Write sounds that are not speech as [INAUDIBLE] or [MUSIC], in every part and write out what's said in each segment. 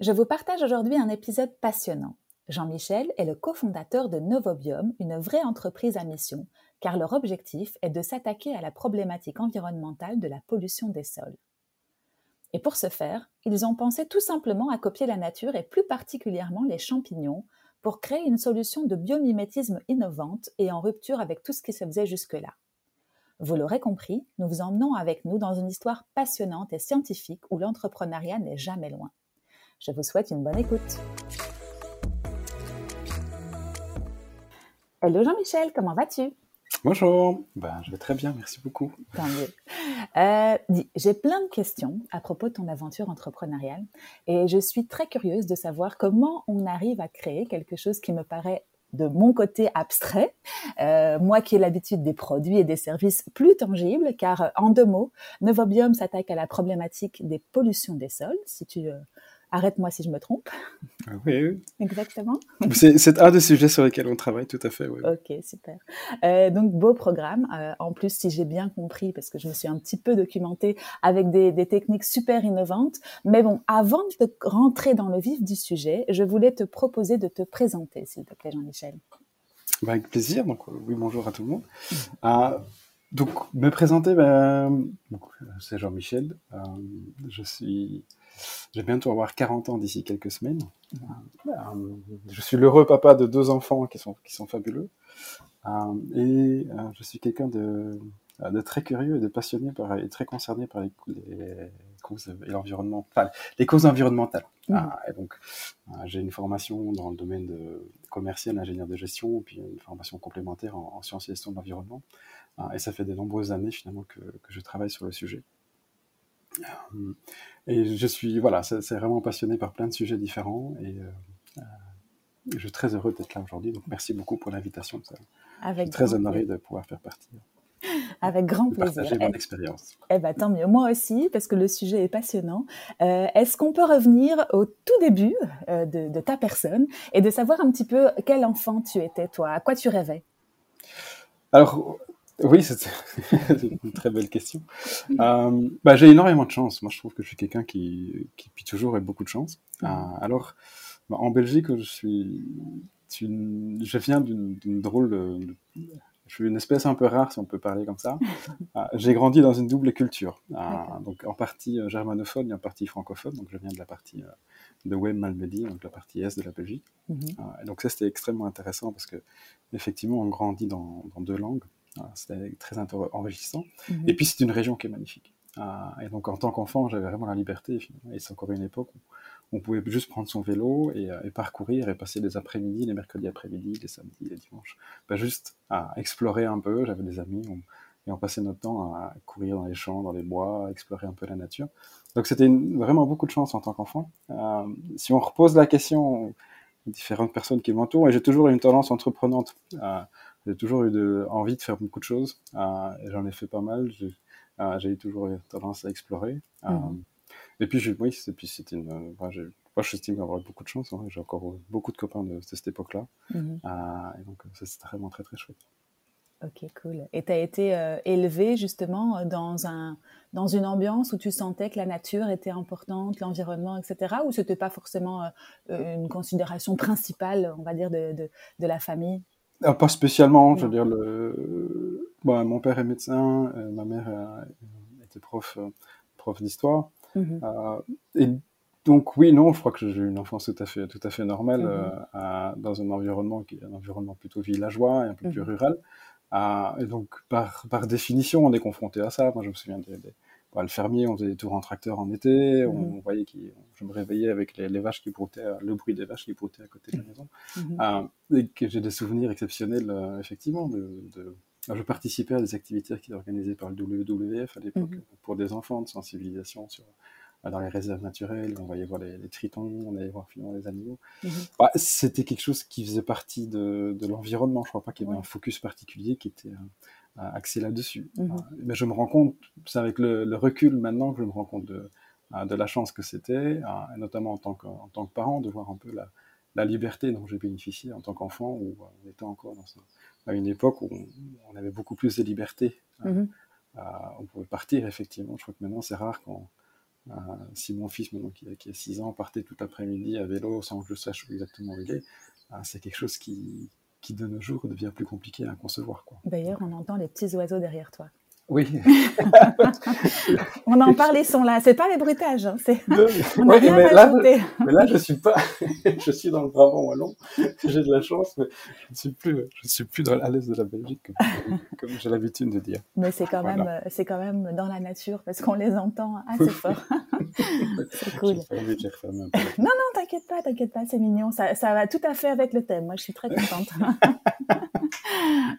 Je vous partage aujourd'hui un épisode passionnant. Jean-Michel est le cofondateur de Novobiome, une vraie entreprise à mission, car leur objectif est de s'attaquer à la problématique environnementale de la pollution des sols. Et pour ce faire, ils ont pensé tout simplement à copier la nature et plus particulièrement les champignons pour créer une solution de biomimétisme innovante et en rupture avec tout ce qui se faisait jusque-là. Vous l'aurez compris, nous vous emmenons avec nous dans une histoire passionnante et scientifique où l'entrepreneuriat n'est jamais loin. Je vous souhaite une bonne écoute. Hello Jean-Michel, comment vas-tu? Bonjour, ben, je vais très bien, merci beaucoup. Tant mieux. Euh, j'ai plein de questions à propos de ton aventure entrepreneuriale et je suis très curieuse de savoir comment on arrive à créer quelque chose qui me paraît de mon côté abstrait, euh, moi qui ai l'habitude des produits et des services plus tangibles, car en deux mots, Novobium s'attaque à la problématique des pollutions des sols. Si tu euh, Arrête-moi si je me trompe. Ah oui, Exactement. C'est un des sujets sur lesquels on travaille, tout à fait. Oui. Ok, super. Euh, donc, beau programme. Euh, en plus, si j'ai bien compris, parce que je me suis un petit peu documentée avec des, des, techniques super innovantes. Mais bon, avant de rentrer dans le vif du sujet, je voulais te proposer de te présenter, s'il te plaît, Jean-Michel. Bah, avec plaisir. Donc, oui, bonjour à tout le monde. Euh, donc, me présenter, ben, c'est Jean-Michel. je suis je vais bientôt avoir 40 ans d'ici quelques semaines. Euh, je suis l'heureux papa de deux enfants qui sont, qui sont fabuleux. Euh, et euh, je suis quelqu'un de, de, très curieux et de passionné par, et très concerné par les, causes et l'environnement, les causes environnementales. Mmh. et donc, j'ai une formation dans le domaine de commercial, ingénieur de gestion, puis une formation complémentaire en, sciences et gestion de l'environnement. et ça fait de nombreuses années finalement que, que je travaille sur le sujet. Euh, et je suis, voilà, c'est vraiment passionné par plein de sujets différents et euh, euh, je suis très heureux d'être là aujourd'hui. Donc merci beaucoup pour l'invitation. Je suis très honoré de pouvoir faire partie. [LAUGHS] Avec grand plaisir. Partager mon expérience. Eh ben, tant mieux. Moi aussi, parce que le sujet est passionnant. Est-ce qu'on peut revenir au tout début de, de, ta personne et de savoir un petit peu quel enfant tu étais, toi? À quoi tu rêvais? Alors, oui, [LAUGHS] c'est une très belle question. Euh, bah, j'ai énormément de chance. Moi, je trouve que je suis quelqu'un qui, qui, depuis toujours, a beaucoup de chance. Euh, alors, bah, en Belgique, je suis, je viens d'une drôle de, je suis une espèce un peu rare, si on peut parler comme ça. [LAUGHS] Euh, j'ai grandi dans une double culture, donc en partie germanophone et en partie francophone. Donc, je viens de la partie de Wem Malmedy, donc la partie est de la Belgique. Mhm. et donc, ça, c'était extrêmement intéressant parce que, effectivement, on grandit dans, dans deux langues. C'était très enrichissant. Mhm. Et puis, c'est une région qui est magnifique. Ah, et donc, en tant qu'enfant, j'avais vraiment la liberté. Et c'est encore une époque où on pouvait juste prendre son vélo et, euh, parcourir et passer des après-midi, les mercredis après-midi, les samedis, les dimanches, bah, juste à explorer un peu. J'avais des amis et on passait notre temps à courir dans les champs, dans les bois, à explorer un peu la nature. Donc, c'était vraiment beaucoup de chance en tant qu'enfant. Euh, si on repose la question aux différentes personnes qui m'entourent, et j'ai toujours une tendance entreprenante. Euh, j'ai toujours eu de, envie de faire beaucoup de choses. Euh, et j'en ai fait pas mal. J'ai euh, eu toujours tendance à explorer. Euh, mhm. Et puis, oui, et puis c'était une. moi, j'estime avoir beaucoup de chance. Hein. J'ai encore beaucoup de copains de, cette époque-là. Mhm. et donc, c'était vraiment très, très chouette. Ok, cool. Et tu as été élevé justement dans, un, dans une ambiance où tu sentais que la nature était importante, l'environnement, etc. Ou ce n'était pas forcément une considération principale, on va dire, de, de, de la famille? Ah, pas spécialement, je veux dire, le... Bon, mon père est médecin, euh, ma mère euh, était prof, euh, prof d'histoire. Mhm. et donc oui, non, je crois que j'ai eu une enfance tout à fait, tout à fait normale mhm. dans un environnement qui est un environnement plutôt villageois et un peu plus mhm. rural. et donc par, par définition, on est confronté à ça. Moi, je me souviens des, bah, le fermier, on faisait des tours en tracteur en été, on, mhm. voyait qui, je me réveillais avec les, vaches qui broutaient, le bruit des vaches qui broutaient à côté de la mhm. maison. Mhm. Euh, et que j'ai des souvenirs exceptionnels, euh, effectivement. De, je participais à des activités qui étaient organisées par le WWF à l'époque pour des enfants de sensibilisation sur dans les réserves naturelles, on voyait voir les, tritons, on allait voir finalement les animaux. Mhm. Bah, c'était quelque chose qui faisait partie de, l'environnement. Je ne crois pas qu'il y avait un focus particulier qui était axé là-dessus. Mhm. mais je me rends compte, c'est avec le, recul maintenant que je me rends compte de, de la chance que c'était, notamment en tant, que, en tant que parent, de voir un peu la, la liberté dont j'ai bénéficié en tant qu'enfant, où on était encore dans à une époque où on, avait beaucoup plus de liberté. Mhm. on pouvait partir, effectivement. Je crois que maintenant, c'est rare quand, si mon fils, maintenant qui, a 6 ans, partait tout l'après-midi à vélo sans que je sache exactement où il est, c'est quelque chose qui, qui, de nos jours, devient plus compliqué à concevoir. D'ailleurs, on entend les petits oiseaux derrière toi. Oui. [LAUGHS] on en parle, ils sont là. C'est pas les bruitages. Hein. C'est... [LAUGHS] on a rien mais, là, mais là, je suis pas. [LAUGHS] je suis dans le Brabant wallon. J'ai de la chance, mais je ne suis plus. Je suis plus dans, à l'est de la Belgique, comme, j'ai l'habitude de dire. Mais c'est quand même, c'est quand même dans la nature parce qu'on les entend assez fort. c'est cool. non, non, t'inquiète pas, t'inquiète pas, c'est mignon. Ça, ça va tout à fait avec le thème. Moi, je suis très contente.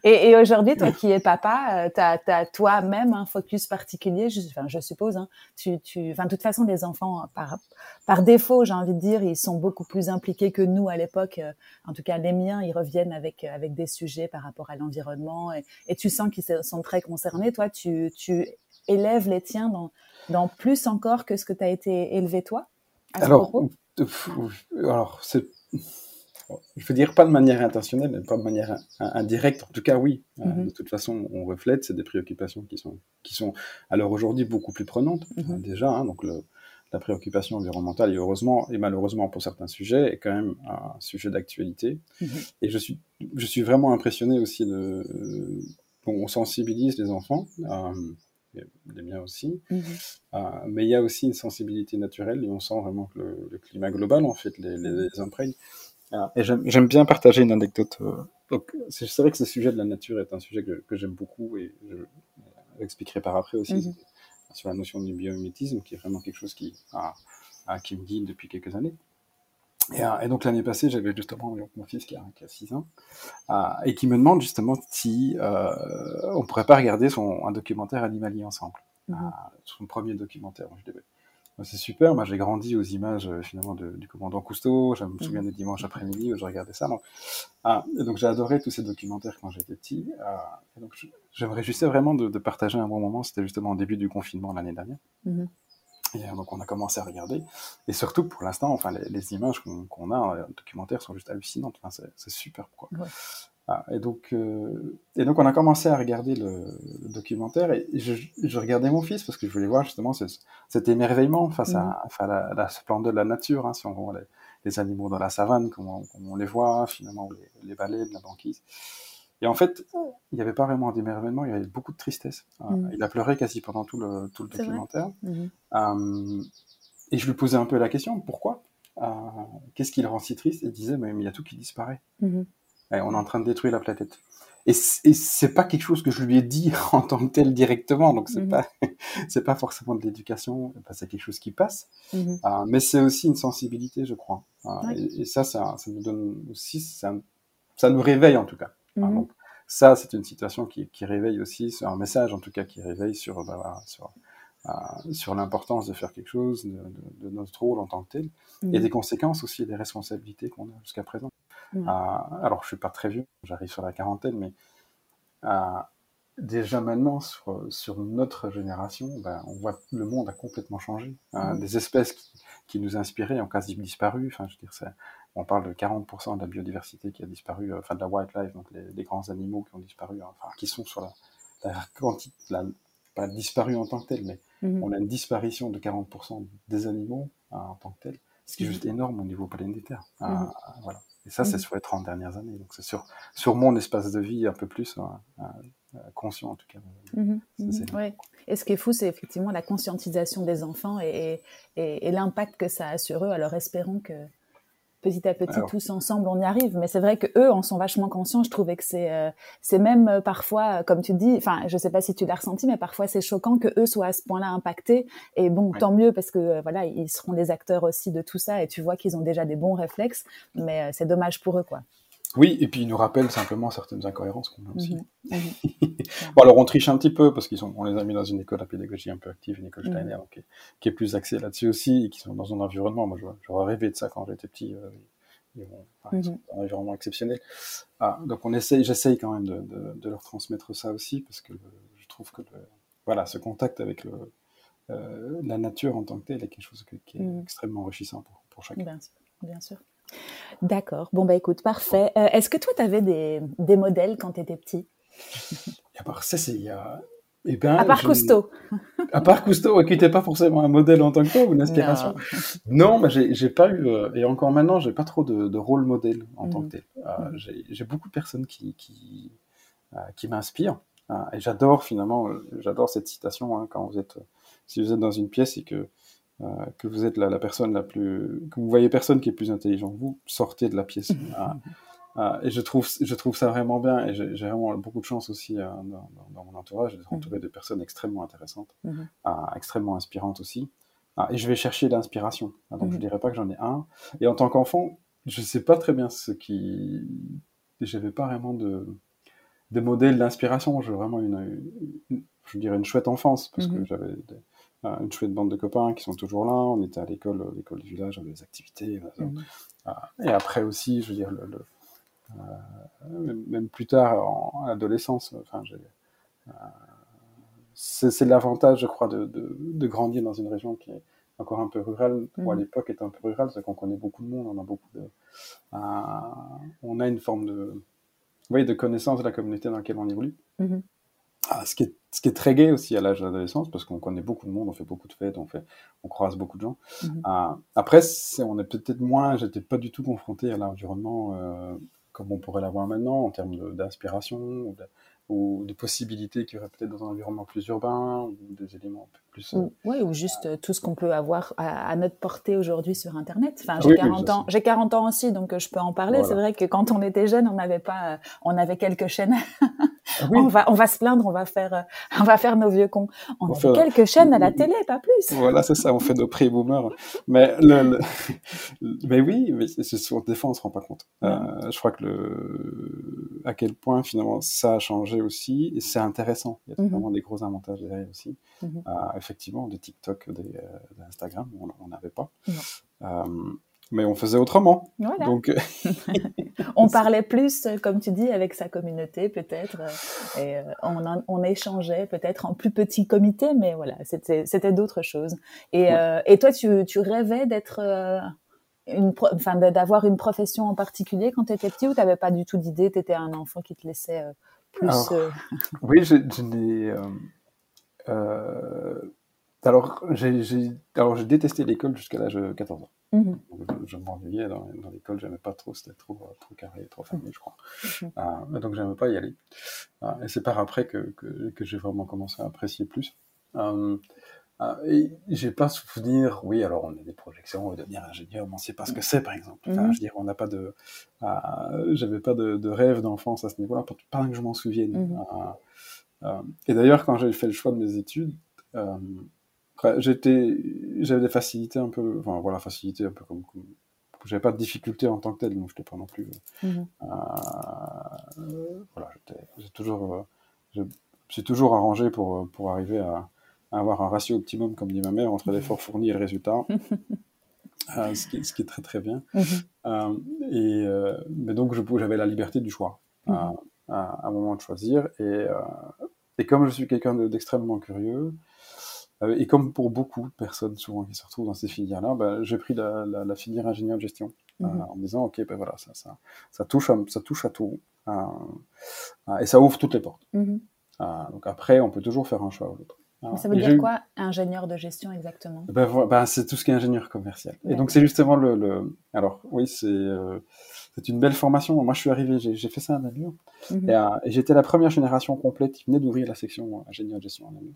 et, et aujourd'hui, toi qui es papa, tu as toi même un focus particulier je, enfin, je suppose. Hein, tu, tu, enfin, de toute façon, les enfants, par, par défaut, j'ai envie de dire, ils sont beaucoup plus impliqués que nous à l'époque. Euh, en tout cas, les miens, ils reviennent avec, euh, avec des sujets par rapport à l'environnement et, et, tu sens qu'ils sont très concernés. Toi, tu, tu élèves les tiens dans, dans plus encore que ce que tu as été élevé toi alors, alors c'est je veux dire pas de manière intentionnelle, mais pas de manière indirecte. En tout cas, oui. Euh, mhm. de toute façon, on reflète, c'est des préoccupations qui sont, qui sont alors aujourd'hui beaucoup plus prenantes mhm. euh, déjà. Hein, donc le, la préoccupation environnementale, et heureusement et malheureusement pour certains sujets, est quand même un sujet d'actualité. Mhm. Et je suis, je suis vraiment impressionné aussi de, on sensibilise les enfants. Euh, les miens aussi. mais il y a aussi une sensibilité naturelle et on sent vraiment que le, climat global, en fait, les, les, les imprègne. Et j'aime bien partager une anecdote. Euh, donc, c'est vrai que ce sujet de la nature est un sujet que, que j'aime beaucoup et je l'expliquerai par après aussi mhm. sur la notion du biomimétisme, qui est vraiment quelque chose qui, qui me guide depuis quelques années. Et, euh, et donc l'année passée, j'avais justement mon fils qui a, qui a 6 ans et qui me demande justement si euh, on pourrait pas regarder son, un documentaire animalier ensemble. Mhm. son premier documentaire. Je dis, c'est super. Moi, j'ai grandi aux images euh, finalement du commandant Cousteau. Je me souviens des dimanches après-midi où je regardais ça. Donc, ah, et donc j'ai adoré tous ces documentaires quand j'étais petit. Ah, et donc, je, me réjouissais vraiment de, partager un bon moment. C'était justement au début du confinement l'année dernière. Mm-hmm. Et euh, donc, on a commencé à regarder. Et surtout, pour l'instant, enfin, les, images qu'on a, les euh, documentaires sont juste hallucinantes. Enfin, c'est super, quoi. Ah, et, donc, euh, et donc, on a commencé à regarder le, documentaire et je, je, regardais mon fils parce que je voulais voir justement cet émerveillement face à, mmh. la, la, splendeur de la nature, hein, si on voit les, animaux dans la savane, comment, on les voit, finalement, les, les la banquise. Et en fait, il n'y avait pas vraiment d'émerveillement, il y avait beaucoup de tristesse. Ah, mmh. Il a pleuré quasi pendant tout le, tout le documentaire. Mmh. Euh, et je lui posais un peu la question, pourquoi? Euh, Qu'est-ce qui le rend si triste? Et il disait, mais il y a tout qui disparaît on est en train de détruire la planète. Et c'est pas quelque chose que je lui ai dit [LAUGHS] en tant que tel directement, donc c'est mhm. pas [LAUGHS] c'est pas forcément de l'éducation, c'est quelque chose qui passe, mhm. euh, mais c'est aussi une sensibilité, je crois. Euh, et, ça, ça, ça, nous donne aussi, ça, ça nous réveille en tout cas. Mhm. donc, ça, c'est une situation qui, qui, réveille aussi, c'est un message en tout cas qui réveille sur, bah, sur, euh, sur l'importance de faire quelque chose, de, de, de, notre rôle en tant que tel, et des conséquences aussi, des responsabilités qu'on a jusqu'à présent. Euh, alors, je suis pas très vieux, j'arrive sur la quarantaine, mais euh, déjà maintenant, sur, sur notre génération, ben, on voit le monde a complètement changé. Euh, mm. Des espèces qui, nous inspiraient ont quasi disparu. Enfin, je veux dire, on parle de 40% de la biodiversité qui a disparu, enfin de la wildlife, donc les, grands animaux qui ont disparu, hein, enfin qui sont sur la, la quantité, pas disparu en tant que tel, mais mm. on a une disparition de 40% des animaux en tant que tel, ce qui est mm. juste énorme au niveau planétaire. voilà. Et ça, c'est mmh. sur les 30 dernières années. Donc, c'est sur, sur mon espace de vie un peu plus hein, euh, conscient, en tout cas. Mmh mmh ouais. Et ce qui est fou, c'est effectivement la conscientisation des enfants et, et, et l'impact que ça a sur eux. Alors, espérons que, petit à petit, tous ensemble, on y arrive. Mais c'est vrai que eux en sont vachement conscients. Je trouvais que c'est euh, c'est même euh, parfois, comme tu dis, enfin, je sais pas si tu l'as ressenti, mais parfois c'est choquant que eux soient à ce point-là impactés. Et bon, tant mieux parce que euh, voilà, ils seront des acteurs aussi de tout ça. Et tu vois qu'ils ont déjà des bons réflexes. Mais c'est dommage pour eux, quoi. Oui, et puis il nous rappelle simplement certaines incohérences qu'on a aussi. Mhm, mhm. [LAUGHS] bon, alors on triche un petit peu parce qu'ils sont, on les a mis dans une école à pédagogie un peu active, une école mhm. Steiner, qui, est, plus axée là-dessus aussi, et qui sont dans un environnement. Moi, j'aurais rêvé de ça quand j'étais petit. Euh, ils, sont dans un environnement exceptionnel. Ah, donc on essaye, j'essaye quand même de, de, leur transmettre ça aussi parce que je trouve que voilà, ce contact avec le, euh, la nature en tant que telle est quelque chose qui est extrêmement enrichissant pour, pour chacun. Bien sûr. Bien sûr. D'accord. Bon, bah écoute, parfait. Euh, est-ce que toi, tu avais des, des, modèles quand tu étais petit À part ça, c'est. Eh ben, à part Cousteau. À part Cousteau, qui n'était pas forcément un modèle en tant que tel ou une inspiration. Non, mais j'ai pas eu, euh, et encore maintenant, j'ai pas trop de, de, rôle modèle en tant que mm. tel. Euh, j'ai beaucoup de personnes qui, qui, qui m'inspirent. et j'adore finalement, j'adore cette citation hein, quand vous êtes, si vous êtes dans une pièce et que que vous êtes la, la, personne la plus, que vous voyez personne qui est plus intelligent que vous, sortez de la pièce. [LAUGHS] Ah, ah, et je trouve, je trouve ça vraiment bien. Et j'ai vraiment beaucoup de chance aussi euh, dans, dans, mon entourage d'être entouré de personnes extrêmement intéressantes, mhm. ah, extrêmement inspirantes aussi. et je vais chercher l'inspiration. donc je mhm. dirais pas que j'en ai un. Et en tant qu'enfant, je sais pas très bien ce qui, j'avais pas vraiment de, de modèle d'inspiration. J'ai vraiment une, je dirais une chouette enfance parce que mhm. j'avais une chouette bande de copains qui sont toujours là. On était à l'école, l'école du village, des activités. Mhm. Et après aussi, je veux dire, le, euh, même plus tard, en adolescence, enfin, euh, c'est l'avantage, je crois, de, de, grandir dans une région qui est encore un peu rurale, ou à mhm. l'époque était un peu rurale, c'est qu'on connaît beaucoup de monde, on a beaucoup de, euh, on a une forme de, oui, de connaissance de la communauté dans laquelle on évolue. Mhm. Ah, ce, qui est, ce qui est très gai aussi à l'âge d'adolescence, parce qu'on connaît beaucoup de monde, on fait beaucoup de fêtes, on, fait, on croise beaucoup de gens. Mhm. Ah, après, on est peut-être moins, j'étais pas du tout confronté à l'environnement euh, comme on pourrait l'avoir maintenant, en termes d'inspiration, ou des possibilités qu'il y aurait peut-être dans un environnement plus urbain, ou des éléments plus... Euh, ouais, ou juste euh, tout ce qu'on peut avoir à, notre portée aujourd'hui sur Internet. Enfin, j'ai 40 ans, j'ai 40 ans aussi, donc euh, je peux en parler. C'est vrai que quand on était jeune, on n'avait pas, on avait quelques chaînes. [LAUGHS] On va, on va se plaindre, on va faire, [LAUGHS] on va faire nos vieux cons. On, a quelques chaînes à la télé, pas plus. Voilà, c'est ça, on fait nos pré-boomers. Mais le, [LAUGHS] mais oui, mais souvent des fois on se rend pas compte. je crois que le, à quel point finalement ça a changé aussi, et c'est intéressant. Il y a mhm. vraiment des gros avantages derrière aussi. Mhm. Euh, effectivement, des TikTok, des, euh, d'Instagram, on n'avait pas. Euh, mais on faisait autrement. Donc, [LAUGHS] [LAUGHS] on parlait plus, comme tu dis, avec sa communauté peut-être, et on, on, échangeait peut-être en plus petit comité, mais voilà, c'était, d'autres choses. Et, et toi, tu, tu rêvais d'être une enfin d'avoir une profession en particulier quand tu étais petit ou tu n'avais pas du tout d'idée, tu étais un enfant qui te laissait alors, euh, [LAUGHS] Oui, je, n'ai. Euh, euh, alors, j'ai détesté l'école jusqu'à l'âge de 14 ans. Mhm. Je, m'ennuyais dans, dans l'école, j'aimais pas trop, c'était trop, trop carré, trop fermé, je crois. Mhm. donc, j'aimais pas y aller. et c'est par après que, que, que j'ai vraiment commencé à apprécier plus. Ah, j'ai pas souvenir, oui, alors on a des projections, devenir ingénieur, mais on sait pas ce que c'est, par exemple. Enfin, mhm. Je veux dire, on n'a pas de, j'avais pas de, de rêve d'enfance à ce niveau-là, pas, que je m'en souvienne. Mhm. Et d'ailleurs, quand j'ai fait le choix de mes études, euh, j'étais, j'avais des facilités un peu, enfin voilà, facilités un peu comme, j'avais pas de difficultés en tant que tel, donc je n'étais pas non plus. Mhm. Euh, voilà, j'ai toujours, euh, je suis toujours arrangé pour pour arriver à avoir un ratio optimum, comme dit ma mère, entre l'effort fourni et le résultat. [LAUGHS] Euh, ce, qui, ce, qui, est très très bien. Mhm. Euh, et, euh, mais donc j'avais la liberté du choix à, mhm. à, un moment de choisir. Et, et comme je suis quelqu'un d'extrêmement curieux, et comme pour beaucoup de personnes souvent qui se retrouvent dans ces filières-là, ben, j'ai pris la, la, filière ingénieur de gestion mhm. en me disant ok ben voilà ça, ça, ça, touche à, ça touche à tout et ça ouvre toutes les portes. donc après on peut toujours faire un choix ou l'autre. Ah, ça veut dire quoi, ingénieur de gestion exactement? Ben, ben, C'est tout ce qui est ingénieur commercial. Et donc c'est justement le, le, Alors oui, c'est euh, c'est une belle formation. Moi je suis arrivé, j'ai fait ça à Namur. Mhm. Euh, et, j'étais la première génération complète qui venait d'ouvrir la section ingénieur de gestion à Namur.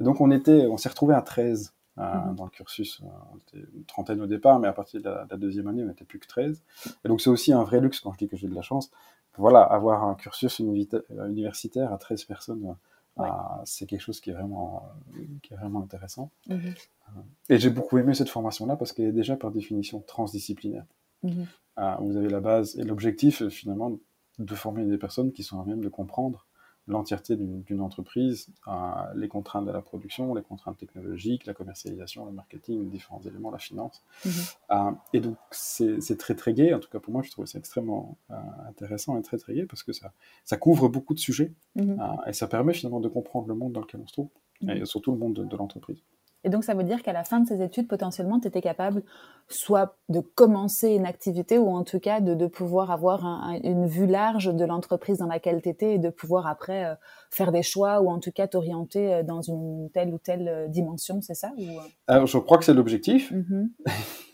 Donc on, était, on s'est retrouvé à 13 euh, mhm. dans le cursus. On était une trentaine au départ, mais à partir de la, deuxième année, on n'était plus que 13. Et donc c'est aussi un vrai luxe quand je dis que j'ai de la chance. Voilà, avoir un cursus universitaire à 13 personnes ah, c'est quelque chose qui est vraiment, qui est vraiment intéressant. Mhm. Euh, et j'ai beaucoup aimé cette formation-là parce qu'elle est déjà par définition transdisciplinaire. Vous avez la base et l'objectif, finalement, de former des personnes qui sont à même de comprendre l'entièreté d'une entreprise, les contraintes de la production, les contraintes technologiques, la commercialisation, le marketing, les différents éléments, la finance. Mhm. Euh, et donc, c'est très, très gai. En tout cas, pour moi, je trouve c'est extrêmement euh, intéressant et très, très gai parce que ça, ça couvre beaucoup de sujets mhm. euh, et ça permet finalement de comprendre le monde dans lequel on se trouve mhm. et surtout le monde de l'entreprise. Et donc, ça veut dire qu'à la fin de ces études, potentiellement, tu étais capable soit de commencer une activité ou en tout cas de, de pouvoir avoir une vue large de l'entreprise dans laquelle tu étais et de pouvoir après euh, faire des choix ou en tout cas t'orienter euh, dans une telle ou telle euh, dimension, c'est ça ou... Alors, je crois que c'est l'objectif. Mm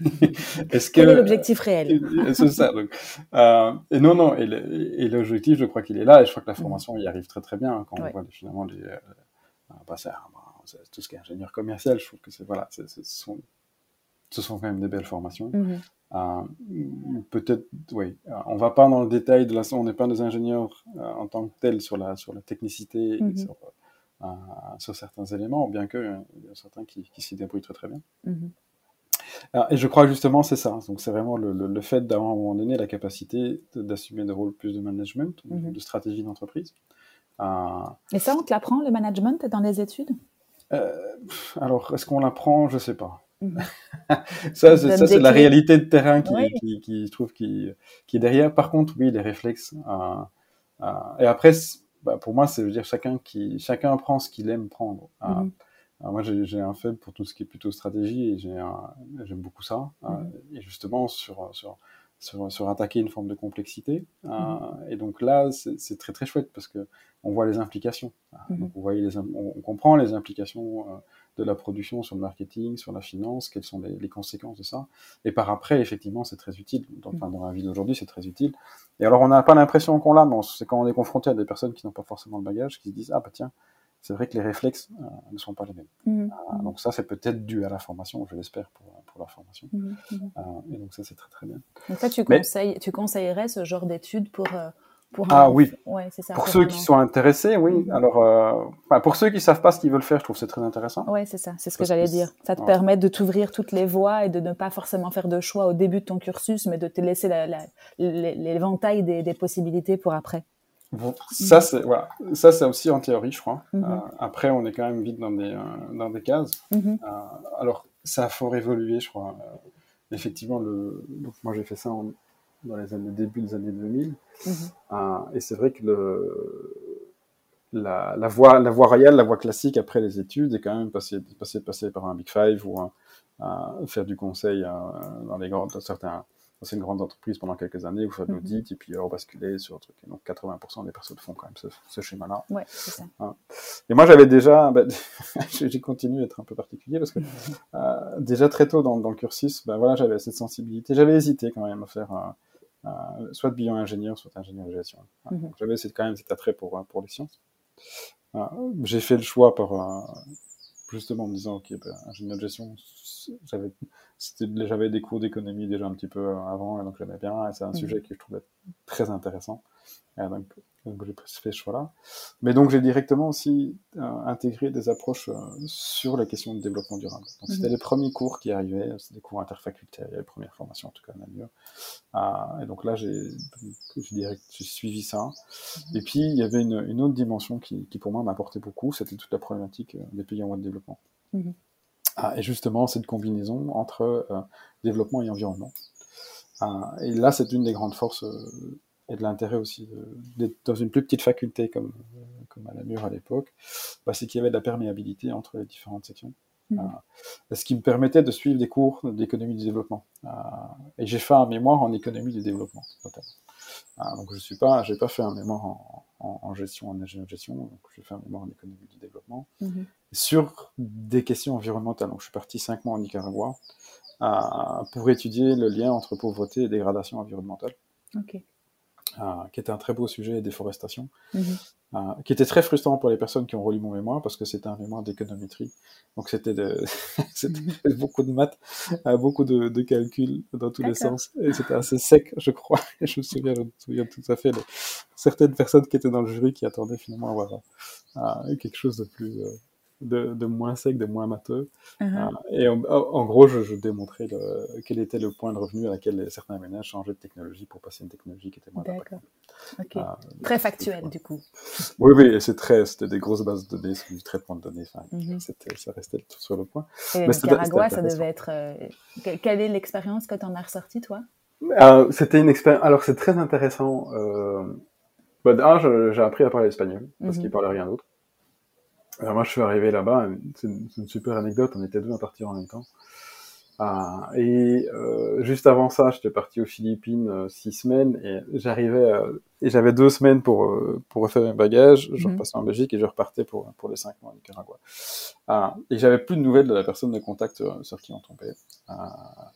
[LAUGHS] Est-ce que... Quel est l'objectif réel? [LAUGHS] C'est ça. Donc, euh, et non, non, et l'objectif, je crois qu'il est là et je crois que la formation y arrive très très bien hein, quand on voit finalement les... Euh, bah, tout ce qui est ingénieur commercial, je trouve que c'est voilà, ce sont, ce sont quand même des belles formations. Mhm. Euh, peut-être, oui, on va pas dans le détail de la, on n'est pas des ingénieurs euh, en tant que tels sur la sur la technicité, mhm. sur, euh, sur, certains éléments, bien que il y a certains qui, qui s'y débrouillent très très bien. Mhm. et je crois justement c'est ça. Donc c'est vraiment le, le, fait d'avoir à un moment donné la capacité d'assumer des rôles plus de management, de stratégie d'entreprise. Et ça, on te l'apprend le management dans les études? Euh, alors, est-ce qu'on l'apprend? Je sais pas. [LAUGHS] Mhm. ça, c'est la réalité de terrain qui, qui, je trouve, qui, qui, est derrière. Par contre, oui, les réflexes. Euh, euh, et après, bah, pour moi, c'est dire chacun qui, chacun prend ce qu'il aime prendre. Mhm. moi, j'ai un faible pour tout ce qui est plutôt stratégie et j'aime beaucoup ça. Mhm. et justement, sur, sur, sur, sur, attaquer une forme de complexité. et donc là, c'est très très chouette parce que on voit les implications. Mhm. Donc on, voit les, on, comprend les implications euh, de la production sur le marketing, sur la finance, quelles sont les, conséquences de ça. Et par après, effectivement, c'est très utile. Dans, enfin, dans la vie d'aujourd'hui, c'est très utile. Et alors, on n'a pas l'impression qu'on l'a, mais c'est quand on est confronté à des personnes qui n'ont pas forcément le bagage, qui se disent, ah bah tiens, c'est vrai que les réflexes euh, ne sont pas les mêmes. Mhm. Euh, donc ça, c'est peut-être dû à la formation, je l'espère, pour, pour la formation. Mhm. et donc ça, c'est très très bien. Donc ça, tu, conseilles, tu conseillerais ce genre d'études pour ah oui. pour, ceux qui sont intéressés, oui. Mhm. Alors, euh, pour ceux qui savent pas ce qu'ils veulent faire, je trouve c'est très intéressant. Oui, c'est ça. C'est ce que j'allais dire. Ça te permet de t'ouvrir toutes les voies et de ne pas forcément faire de choix au début de ton cursus, mais de te laisser l'éventail des, possibilités pour après. Ça, c'est voilà. Ça, c'est aussi en théorie, je crois. Mhm. Euh, après, on est quand même vite dans des euh, dans des cases. Mhm. alors, ça a fort évolué, je crois. effectivement, le. Donc, moi, j'ai fait ça en dans les années début des années 2000. Mhm. Euh, et c'est vrai que le, la, la, voie, la voie royale, la voie classique après les études est quand même passer, passer, passer par un Big Five ou un, faire du conseil euh, dans les grandes, certains, c'est une grande entreprise pendant quelques années, vous faites de mhm. l'audit et puis alors basculer sur un truc. Et donc 80% des personnes font quand même ce, ce schéma-là. Ouais, c'est ça. Et moi j'avais déjà, [LAUGHS] bah, j'ai continué à être un peu particulier parce que euh, déjà très tôt dans, dans le cursus, ben voilà, j'avais cette sensibilité. J'avais hésité quand même à faire euh, soit bio-ingénieur, soit ingénieur de gestion. Mhm. J'avais quand même cet attrait pour, pour les sciences. Euh, j'ai fait le choix par, euh, justement en me disant, ok, ben, ingénieur de gestion, j'avais, j'avais des cours d'économie déjà un petit peu avant, et donc j'aimais bien, et c'est un mhm. sujet que je trouvais très intéressant. donc, donc j'ai fait ce choix-là. Mais donc j'ai directement aussi euh, intégré des approches euh, sur la question du développement durable. Donc c'était mhm. les premiers cours qui arrivaient, c'était des cours interfacultaires, les premières formations en tout cas à Euh, et donc là j'ai j'ai suivi ça. Mhm. Et puis il y avait une, une autre dimension qui, qui pour moi m'apportait beaucoup, c'était toute la problématique euh, des pays en voie de développement. Mhm. Ah, et justement cette combinaison entre développement et environnement. et là c'est une des grandes forces et de l'intérêt aussi d'être dans une plus petite faculté comme, comme à la mur à l'époque, bah, c'est qu'il y avait de la perméabilité entre les différentes sections. Mmh. Euh, ce qui me permettait de suivre des cours d'économie du développement. Euh, et j'ai fait un mémoire en économie du développement. Euh, donc je suis pas, j'ai pas fait un mémoire en, en, gestion, en ingénierie de gestion, donc j'ai fait un mémoire en économie du développement. Mmh. Sur des questions environnementales, donc je suis parti cinq mois en Nicaragua pour étudier le lien entre pauvreté et dégradation environnementale. Okay. Euh, qui était un très beau sujet, déforestation, mhm. euh, qui était très frustrant pour les personnes qui ont relu mon mémoire parce que c'était un mémoire d'économétrie. Donc c'était de... [LAUGHS] Mhm. [LAUGHS] beaucoup de maths, euh, beaucoup de, de, calculs dans tous les sens. Et c'était assez sec, je crois. [LAUGHS] je me souviens, je me souviens tout à fait de certaines personnes qui étaient dans le jury qui attendaient finalement à avoir quelque chose de plus de, de, moins sec, de moins matheux. Uh-huh. et en, en gros, je, je démontrais le, quel était le point de revenu à laquel certains ménages changeaient de technologie pour passer à une technologie qui était moins D'accord. Ok. très factuel, du coup. [LAUGHS] Oui, oui, c'est très, c'était des grosses bases de données, c'est du traitement de données. Enfin, Mhm. c'était, ça restait tout sur le point. Et Mais Nicaragua, ça devait être. euh, que- Quelle est l'expérience que tu en as ressorti, toi? Euh, c'était une expérience. Alors, c'est très intéressant. Euh... Bah, j'ai appris à parler espagnol parce Mhm. qu'il parlait rien d'autre. Alors, moi, je suis arrivé là-bas. C'est une, super anecdote. On était deux à partir en même temps. Ah, et euh, juste avant ça, j'étais parti aux Philippines euh, six semaines et j'arrivais euh, et j'avais deux semaines pour euh, pour refaire mes bagages. Je Mhm. repassais en Belgique et je repartais pour pour les cinq mois au Nicaragua. Ah, et j'avais plus de nouvelles de la personne de contact sur qui on tombait. Ah,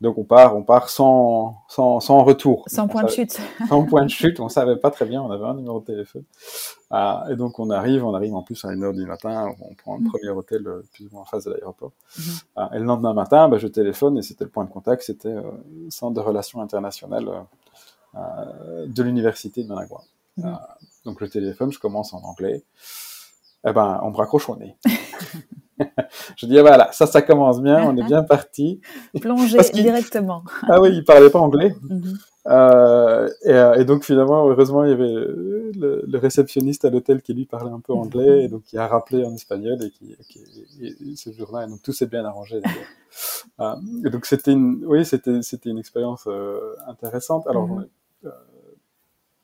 donc on part, on part sans sans sans retour. Sans On point de chute. sans point de chute, on savait pas très bien, on avait un numéro de téléphone. Ah, et donc on arrive, on arrive en plus à une heure du matin, on prend le Mhm. premier hôtel euh, plus ou moins en face de l'aéroport. Mhm. Ah, et le lendemain matin, bah, je téléphone et c'était le point de contact, c'était euh, le centre de relations internationales euh, de l'université de Managua. Mhm. Ah, donc le téléphone, je commence en anglais. Eh ben, on me raccroche au nez. [LAUGHS] je dis, ah, voilà, ça, ça commence bien, on est [LAUGHS] bien parti. Plongé directement. Ah oui, il parlait pas anglais. Euh, et, euh, et donc finalement, heureusement, il y avait le, le réceptionniste à l'hôtel qui lui parlait un peu anglais, et donc qui a rappelé en espagnol, et qui, qui et- et ce jour-là, et donc tout s'est bien arrangé. [LAUGHS] Euh, et donc c'était une, oui, c'était c'était une expérience euh, intéressante. Alors Mhm. euh,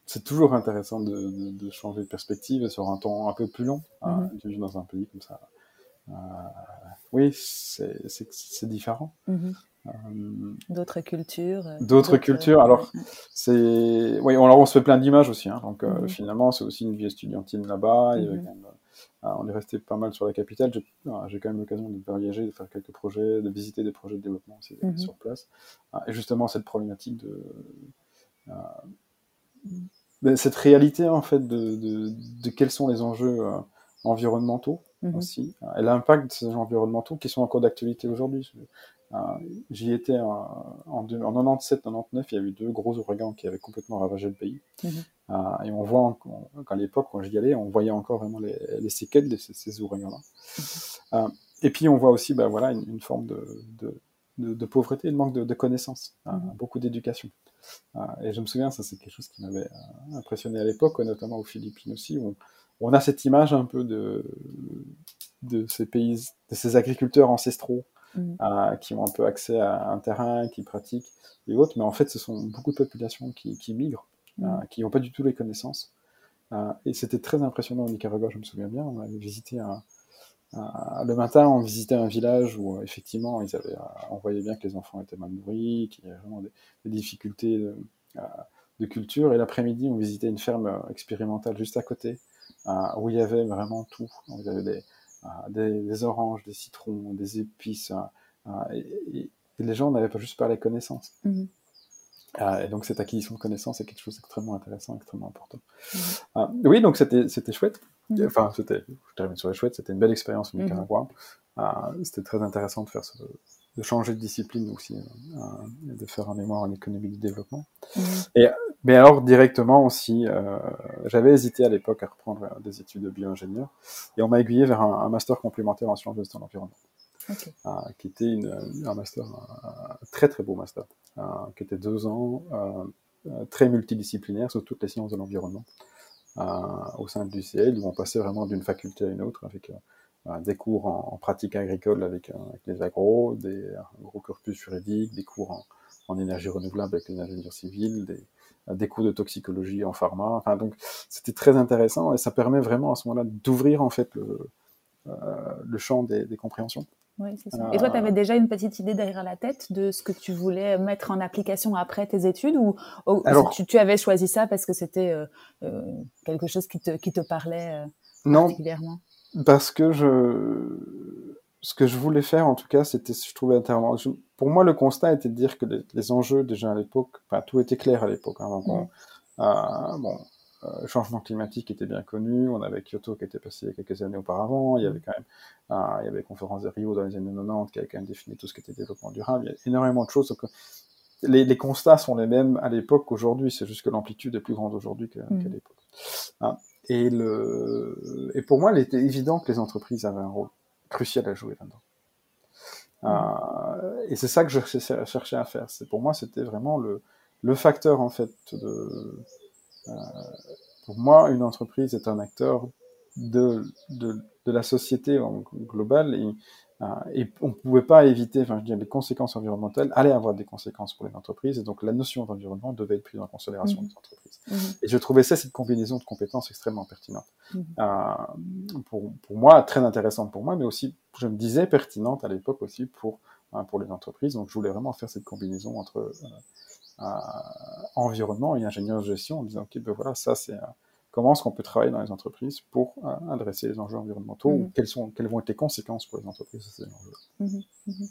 c'est toujours intéressant de, de, de changer de perspective sur un temps un peu plus long, hein, Mhm. de vivre dans un pays comme ça. Oui, c'est différent. Mhm. Euh, D'autres cultures. euh, D'autres cultures, alors, ouais. c'est oui on, alors on se fait plein d'images aussi hein, donc euh, Mhm. finalement c'est aussi une vie estudiantine là-bas Mhm. euh, on est resté pas mal sur la capitale j'ai ah, j'ai quand même l'occasion de voyager de faire quelques projets de visiter des projets de développement aussi Mhm. sur place Ah, et justement cette problématique de euh, ben, cette réalité en fait de, de, de quels sont les enjeux euh, environnementaux aussi et l'impact de ces enjeux environnementaux qui sont encore d'actualité aujourd'hui euh, J'y étais en, en, en 97-99, il y a eu deux gros ouragans qui avaient complètement ravagé le pays. Mhm. Euh, et on voit, en- qu'à l'époque, quand j'y allais, on voyait encore vraiment les, les séquelles de ces, ces ouragans-là. Euh, et puis on voit aussi ben, voilà, une, une forme de, de, de, de pauvreté, de manque de, connaissances, euh, Mhm. beaucoup d'éducation. Euh, et je me souviens, ça c'est quelque chose qui m'avait euh, impressionné à l'époque, notamment aux Philippines aussi, où on, a cette image un peu de, de ces pays, de ces agriculteurs ancestraux Euh, qui ont un peu accès à un terrain, qui pratiquent et autres, mais en fait, ce sont beaucoup de populations qui, qui migrent, euh, Mhm. qui n'ont pas du tout les connaissances. Euh, et c'était très impressionnant au Nicaragua, je me souviens bien. On avait visité un, un- le matin, on visitait un village où euh, effectivement, ils avaient, euh, on voyait bien que les enfants étaient mal nourris, qu'il y avait vraiment des, des difficultés de, euh, de culture. Et l'après-midi, on visitait une ferme euh, expérimentale juste à côté, euh, où il y avait vraiment tout. Donc, il y avait des, euh, des, des oranges, des citrons, des épices. euh, euh, et, les gens n'avaient pas juste pas les connaissances. Mhm. Euh, et donc cette acquisition de connaissances est quelque chose d'extrêmement intéressant, extrêmement important. Mhm. Euh, oui, donc c'était chouette. Mhm. Enfin, c'était, je termine sur les chouettes, c'était une belle expérience au. Nicaragua. Euh, c'était très intéressant de faire ce, de changer de discipline aussi, euh, et de faire un mémoire en économie du développement. Mhm. Mais alors directement aussi, euh, j'avais hésité à l'époque à reprendre euh, des études de bio-ingénieur, et on m'a aiguillé vers un, un master complémentaire en sciences de l'environnement euh, qui était une, un master, un très très beau master, euh, qui était deux ans, euh, euh, très multidisciplinaire sur toutes les sciences de l'environnement, euh, au sein de l'UCL, où on passait vraiment d'une faculté à une autre, avec euh, euh, des cours en, en pratique agricole avec, euh, avec les agros, des, gros corpus juridique, des cours en, en énergie renouvelable avec les ingénieurs civils, des, euh, des cours de toxicologie en pharma. Enfin, donc, c'était très intéressant et ça permet vraiment à ce moment-là d'ouvrir en fait le, euh, le champ des, des compréhensions. Oui, c'est ça. Euh, Et toi, tu avais déjà une petite idée derrière la tête de ce que tu voulais mettre en application après tes études ou, ou Alors- tu, tu avais choisi ça parce que c'était euh, quelque chose qui te, qui te parlait Non, particulièrement? Parce que je, ce que je voulais faire, en tout cas, c'était, je trouvais intéressant. Je- Pour moi, le constat était de dire que les, les enjeux, déjà à l'époque, enfin, tout était clair à l'époque. Hein, donc, on- euh, bon, euh, le changement climatique était bien connu. On avait Kyoto qui était passé il y a quelques années auparavant. Il y avait quand même, euh, il y avait les conférences de Rio dans les années 90 qui avaient quand même défini tout ce qui était développement durable. Il y a énormément de choses. Donc, les, les constats sont les mêmes à l'époque qu'aujourd'hui. C'est juste que l'amplitude est plus grande aujourd'hui que- qu'à l'époque. Hein. Et, le, et pour moi, il était évident que les entreprises avaient un rôle crucial à jouer là-dedans. Euh, et c'est ça que je cherchais à faire. C'est pour moi, c'était vraiment le, le facteur en fait de. Euh, pour moi, une entreprise est un acteur de, de, de la société en et euh, et on ne pouvait pas éviter, enfin, je dire, les conséquences environnementales allaient avoir des conséquences pour les entreprises, et donc la notion d'environnement devait être prise en considération mmh. des entreprises. Mmh. Et je trouvais ça, cette combinaison de compétences extrêmement pertinente. Mmh. Euh, pour, pour, moi, très intéressante pour moi, mais aussi, je me disais, pertinente à l'époque aussi pour, hein, pour les entreprises. Donc je voulais vraiment faire cette combinaison entre euh, euh environnement et ingénieur de gestion, en disant, ok, ben voilà, ça c'est comment est-ce qu'on peut travailler dans les entreprises pour euh, adresser les enjeux environnementaux ou mhm. quelles, sont, quelles vont être les conséquences pour les entreprises de ces enjeux? Mhm, mhm.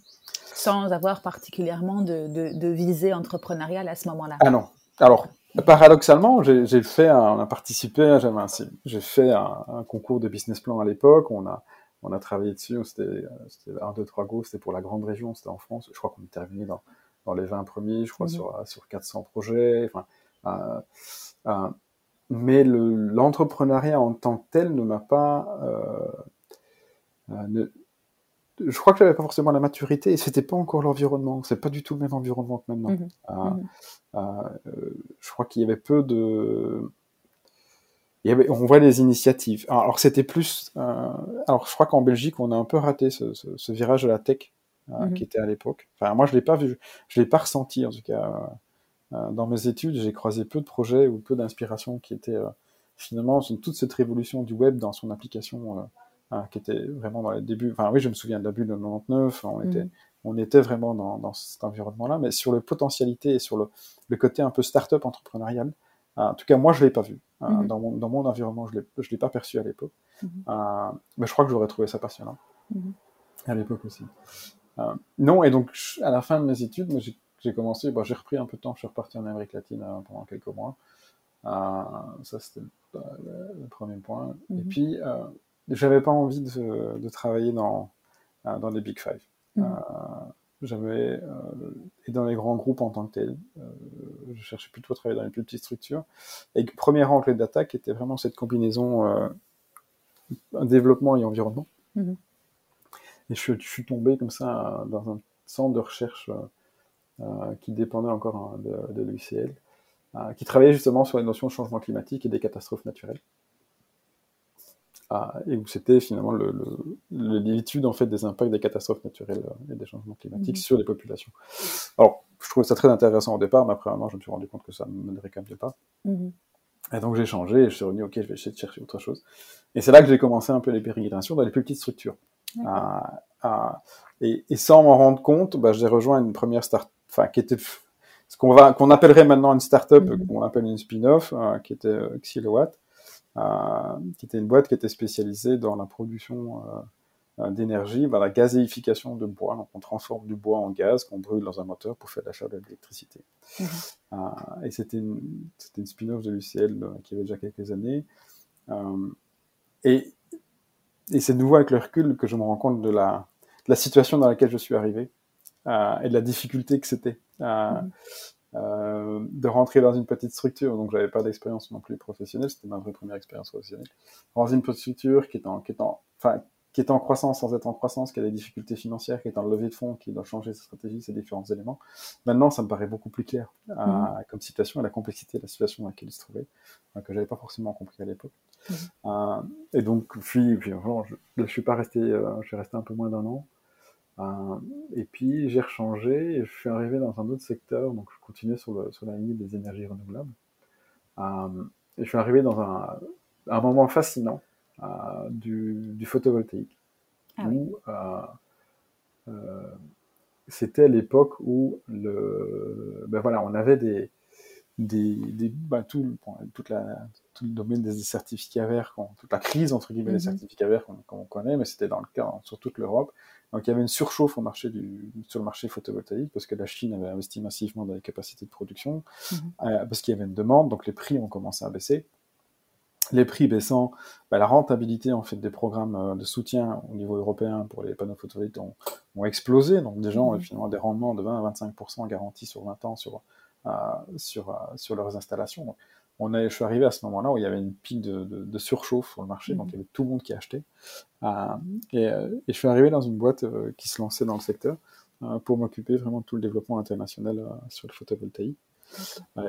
Sans avoir particulièrement de, de, visée entrepreneuriale à ce moment-là. Ah non. Alors, paradoxalement, j'ai fait, on a participé, j'ai fait un, concours de business plan à l'époque, on a, on a travaillé dessus, c'était un, deux, trois go, c'était pour la grande région, c'était en France, je crois qu'on est arrivé dans, dans les 20 premiers, je crois, sur, sur 400 projets. Enfin, euh, euh, mais l'entrepreneuriat en tant que tel ne m'a pas. Euh, euh je crois que j'avais pas forcément la maturité et c'était pas encore l'environnement. C'est pas du tout le même environnement que maintenant. Mmh euh, mmh euh, je crois qu'il y avait peu de. Il y avait, on voit les initiatives. Alors, c'était plus. Alors je crois qu'en Belgique on a un peu raté ce, ce, ce virage de la tech mmh qui était à l'époque. Enfin moi je l'ai pas vu, je l'ai pas ressenti en tout cas dans mes études, j'ai croisé peu de projets ou peu d'inspirations qui étaient euh, finalement toute cette révolution du web dans son application euh, qui était vraiment dans les débuts. Enfin, oui, je me souviens de la bulle de 99. On était, mm. on était vraiment dans, dans cet environnement-là, mais sur le potentialité et sur le, le côté un peu start-up entrepreneurial. en tout cas, moi, je l'ai pas vu mm-hmm. dans, mon, dans mon environnement. Je je l'ai pas perçu à l'époque. Mm-hmm. mais je crois que j'aurais trouvé ça passionnant à l'époque aussi. non, et donc à la fin de mes études, j'ai j'ai commencé, bah, j'ai repris un peu de temps, je suis reparti en Amérique latine euh, pendant quelques mois. Euh, ça, c'était le, premier point. Et mhm. puis, euh, j'avais pas envie de, de travailler dans, dans les Big Five. Mhm. j'avais, et dans les grands groupes en tant que tel, je cherchais plutôt à travailler dans les plus petites structures. Et le premier angle d'attaque était vraiment cette combinaison développement et environnement. Mhm. Et je, je, suis tombé comme ça dans un centre de recherche qui dépendait encore hein, de, de l'UCL, euh, qui travaillait justement sur les notions de changement climatique et des catastrophes naturelles. Ah, et où c'était finalement l'étude en fait des impacts des catastrophes naturelles et des changements climatiques mhm. sur les populations. Alors, je trouvais ça très intéressant au départ, mais après un an, je me suis rendu compte que ça ne me même pas. Mhm. Et donc j'ai changé et je suis revenu, ok, je vais essayer de chercher autre chose. Et c'est là que j'ai commencé un peu les pérégrinations dans les plus petites structures. Ah, ah, et, et, sans m'en rendre compte, bah, j'ai rejoint une première start enfin qui était ce qu'on va qu'on appellerait maintenant une startup, mm qu'on appelle une spin-off, euh, qui était euh, Xilowatt, euh, qui était une boîte qui était spécialisée dans la production d'énergie, bah, la gazéification de bois. Donc on transforme du bois en gaz qu'on brûle dans un moteur pour faire l'achat de l'électricité. Mhm. et c'était une, c'était une spin-off de l'UCL qui avait déjà quelques années. et et c'est nouveau avec le recul que je me rends compte de la, de la situation dans laquelle je suis arrivé. Euh, et de la difficulté que c'était euh, mhm. euh, de rentrer dans une petite structure. Donc, j'avais pas d'expérience non plus professionnelle. C'était ma vraie première expérience professionnelle. Dans une petite structure qui est en, qui est en, enfin, qui est en croissance sans être en croissance, qui a des difficultés financières, qui est en levée de fonds, qui doit changer sa stratégie, ces différents éléments. Maintenant, ça me paraît beaucoup plus clair euh, mhm. comme situation et la complexité de la situation dans laquelle il se trouvait, euh, que j'avais pas forcément compris à l'époque. Mhm. Euh, et donc, puis, puis je, je suis pas resté, je suis resté un peu moins d'un an. Euh, et puis j'ai rechangé et je suis arrivé dans un autre secteur, donc je continuais sur, le, sur la ligne des énergies renouvelables. Euh, et je suis arrivé dans un, un moment fascinant euh, du, du, photovoltaïque. Ah où, c'était l'époque où le, ben voilà, on avait des, des, des ben tout, toute la, tout le domaine des certificats verts, toute la crise entre guillemets des mm-hmm. certificats verts qu'on connaît, mais c'était dans le cas sur toute l'Europe. Donc il y avait une surchauffe au marché du, sur le marché photovoltaïque parce que la Chine avait investi massivement dans les capacités de production, mhm. euh, parce qu'il y avait une demande, donc les prix ont commencé à baisser. Les prix baissant, bah, la rentabilité en fait des programmes euh, de soutien au niveau européen pour les panneaux photovoltaïques ont, ont explosé. Donc des gens ont mhm. finalement des rendements de 20 à 25% garantis sur 20 ans sur, euh, sur, sur leurs installations. On a, je suis arrivé à ce moment-là où il y avait une pique de, de, surchauffe sur le marché, donc il y avait tout le monde qui achetait. et, et, je suis arrivé dans une boîte qui se lançait dans le secteur pour m'occuper vraiment de tout le développement international sur le photovoltaïque.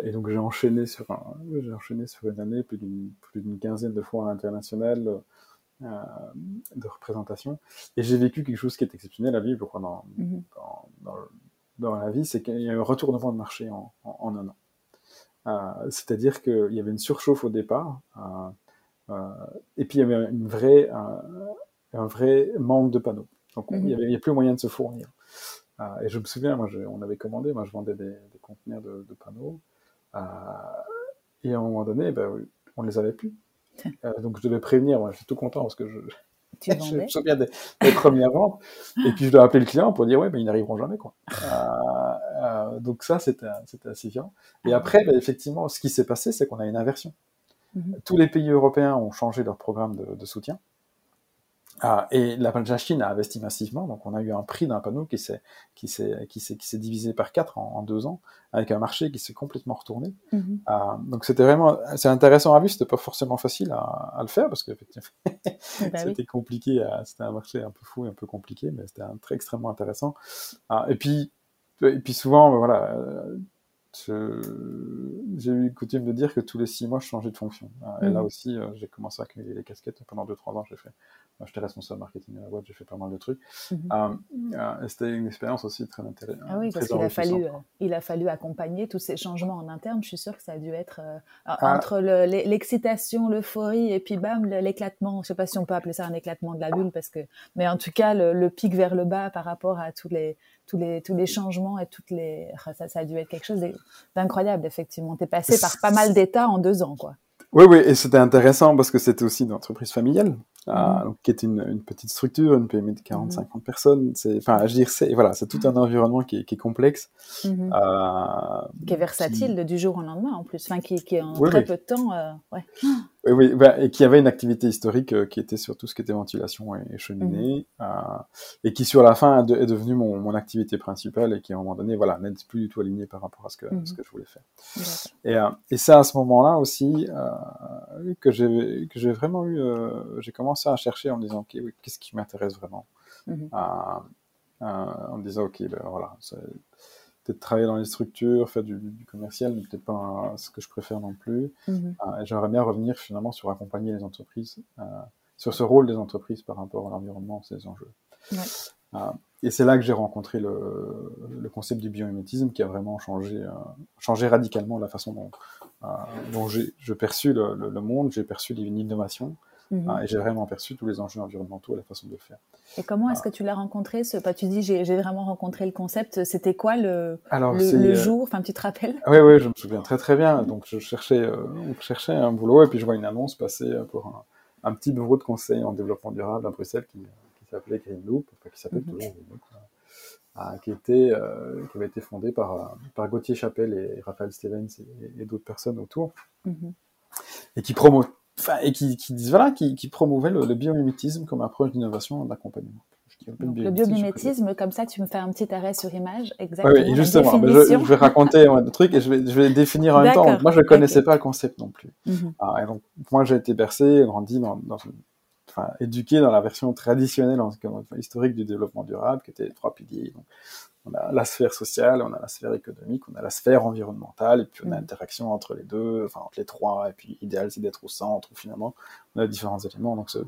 Et donc j'ai enchaîné sur j'ai enchaîné sur une année plus d'une plus d'une quinzaine de fois à l'international euh, de représentation et j'ai vécu quelque chose qui est exceptionnel à vivre dans, mm-hmm. dans, dans, dans, la vie, c'est qu'il y a eu un retournement de marché en, en, un an. Euh, C'est-à-dire qu'il y avait une surchauffe au départ euh, euh et puis il y avait une vraie, un, vrai manque de panneaux. Donc il n'y mm-hmm. avait, plus moyen de se fournir. Et je me souviens, moi, je, on avait commandé, moi, je vendais des, des conteneurs de, de panneaux. Et à un moment donné, ben, on ne les avait plus. Euh, donc je devais prévenir, moi, j'étais tout content parce que je, [LAUGHS] je me souviens des, des, premières ventes. Et puis je dois appeler le client pour dire, ouais, mais ils n'arriveront jamais, quoi. donc ça, c'était assez violent. Et ah après, ben, effectivement, ce qui s'est passé, c'est qu'on a une inversion. Mm-hmm. Tous les pays européens ont changé leur programme de, de soutien. Ah, et la, la, Chine a investi massivement, donc on a eu un prix d'un panneau qui s'est qui s'est qui s'est qui s'est divisé par quatre en, en, deux ans, avec un marché qui s'est complètement retourné. Mm-hmm. ah, donc c'était vraiment c'est intéressant à vivre, c'était pas forcément facile à, à le faire parce que effectivement [LAUGHS] bah c'était oui. compliqué, c'était un marché un peu fou et un peu compliqué, mais c'était un très extrêmement intéressant. Ah, et puis et puis souvent voilà j'ai eu coutume de dire que tous les six mois, je changeais de fonction. Et là mmh. aussi, euh, j'ai commencé à accumuler les casquettes. Pendant deux, trois ans, j'ai fait, j'étais responsable marketing à la boîte, j'ai fait pas mal de trucs. Mmh. Euh, euh, c'était une expérience aussi très intéressante. Ah oui, parce qu'il a fallu, il a fallu accompagner tous ces changements en interne. Je suis sûre que ça a dû être ah. entre l'excitation, l'euphorie et puis bam, l'éclatement. Je sais pas si on peut appeler ça un éclatement de la bulle parce que, mais en tout cas, le, le pic vers le bas par rapport à tous les, tous les, tous les changements et toutes les, ça, ça a dû être quelque chose d'incroyable, effectivement. T'es passé par pas mal d'états en deux ans, quoi. Oui, oui, et c'était intéressant parce que c'était aussi une entreprise familiale, euh, qui est une, une, petite structure, une PME de 40-50 mmh. personnes. C'est, enfin, je dire, c'est voilà, c'est tout un environnement qui est, qui est complexe, mmh. euh, qui est versatile qui... du jour au lendemain en plus, enfin, qui, qui en oui, très oui. peu de temps, euh, ouais. Oui, oui bah, et qui avait une activité historique euh, qui était sur tout ce qui était ventilation et, et cheminée, mmh. et qui sur la fin est devenue mon, mon, activité principale et qui à un moment donné, voilà, n'est plus du tout alignée par rapport à ce que, ce que je voulais faire. Et, et c'est à ce moment-là aussi que j'ai que j'ai vraiment eu, euh, j'ai commencé à chercher en me disant, ok, oui, qu'est-ce qui m'intéresse vraiment, mmh. en me disant, ok, ben voilà peut-être travailler dans les structures, faire du, du commercial, mais peut-être pas ce que je préfère non plus. Mm-hmm. Euh, J'aimerais bien revenir finalement sur accompagner les entreprises, euh, sur ce rôle des entreprises par rapport à l'environnement, ces enjeux. Ouais. Euh, et c'est là que j'ai rencontré le, le, concept du biomimétisme qui a vraiment changé, euh, changé radicalement la façon dont, euh, dont j'ai perçu le, le, le monde, j'ai perçu l'innovation. Mmh. et j'ai vraiment perçu tous les enjeux environnementaux et la façon de le faire. Et comment est-ce que tu l'as rencontré ce... Tu dis j'ai vraiment rencontré le concept. C'était quoi le, Alors, le, le jour Enfin, tu te rappelles? Oui, oui, je me souviens très très bien. Donc je cherchais, euh, je un boulot et puis je vois une annonce passer pour un, un, petit bureau de conseil en développement durable à Bruxelles qui s'appelait Green Loop, enfin, qui s'appelle mmh. toujours Green Loop. Euh, qui, était, euh, qui avait été fondé par, par Gauthier Chapelle et Raphaël Stevens et, et d'autres personnes autour, mmh. et qui promo et qui, qui, disent voilà, qui, qui promouvaient le, le biomimétisme comme approche d'innovation et d'accompagnement. le biomimétisme, comme ça, tu me fais un petit arrêt sur image, exactement. Oui, justement, je, je, vais raconter un truc et je vais, je vais définir en même temps. Moi, je ne connaissais okay. pas le concept non plus. Mm -hmm. ah, et donc, moi, j'ai été bercé, grandi dans, dans une, enfin, éduqué dans la version traditionnelle, en, historique du développement durable, qui était trois piliers. Donc, on a la sphère sociale, on a la sphère économique, on a la sphère environnementale, et puis on a l'interaction entre les deux, enfin entre les trois, et puis l'idéal c'est d'être au centre, où finalement on a différents éléments. Donc ce,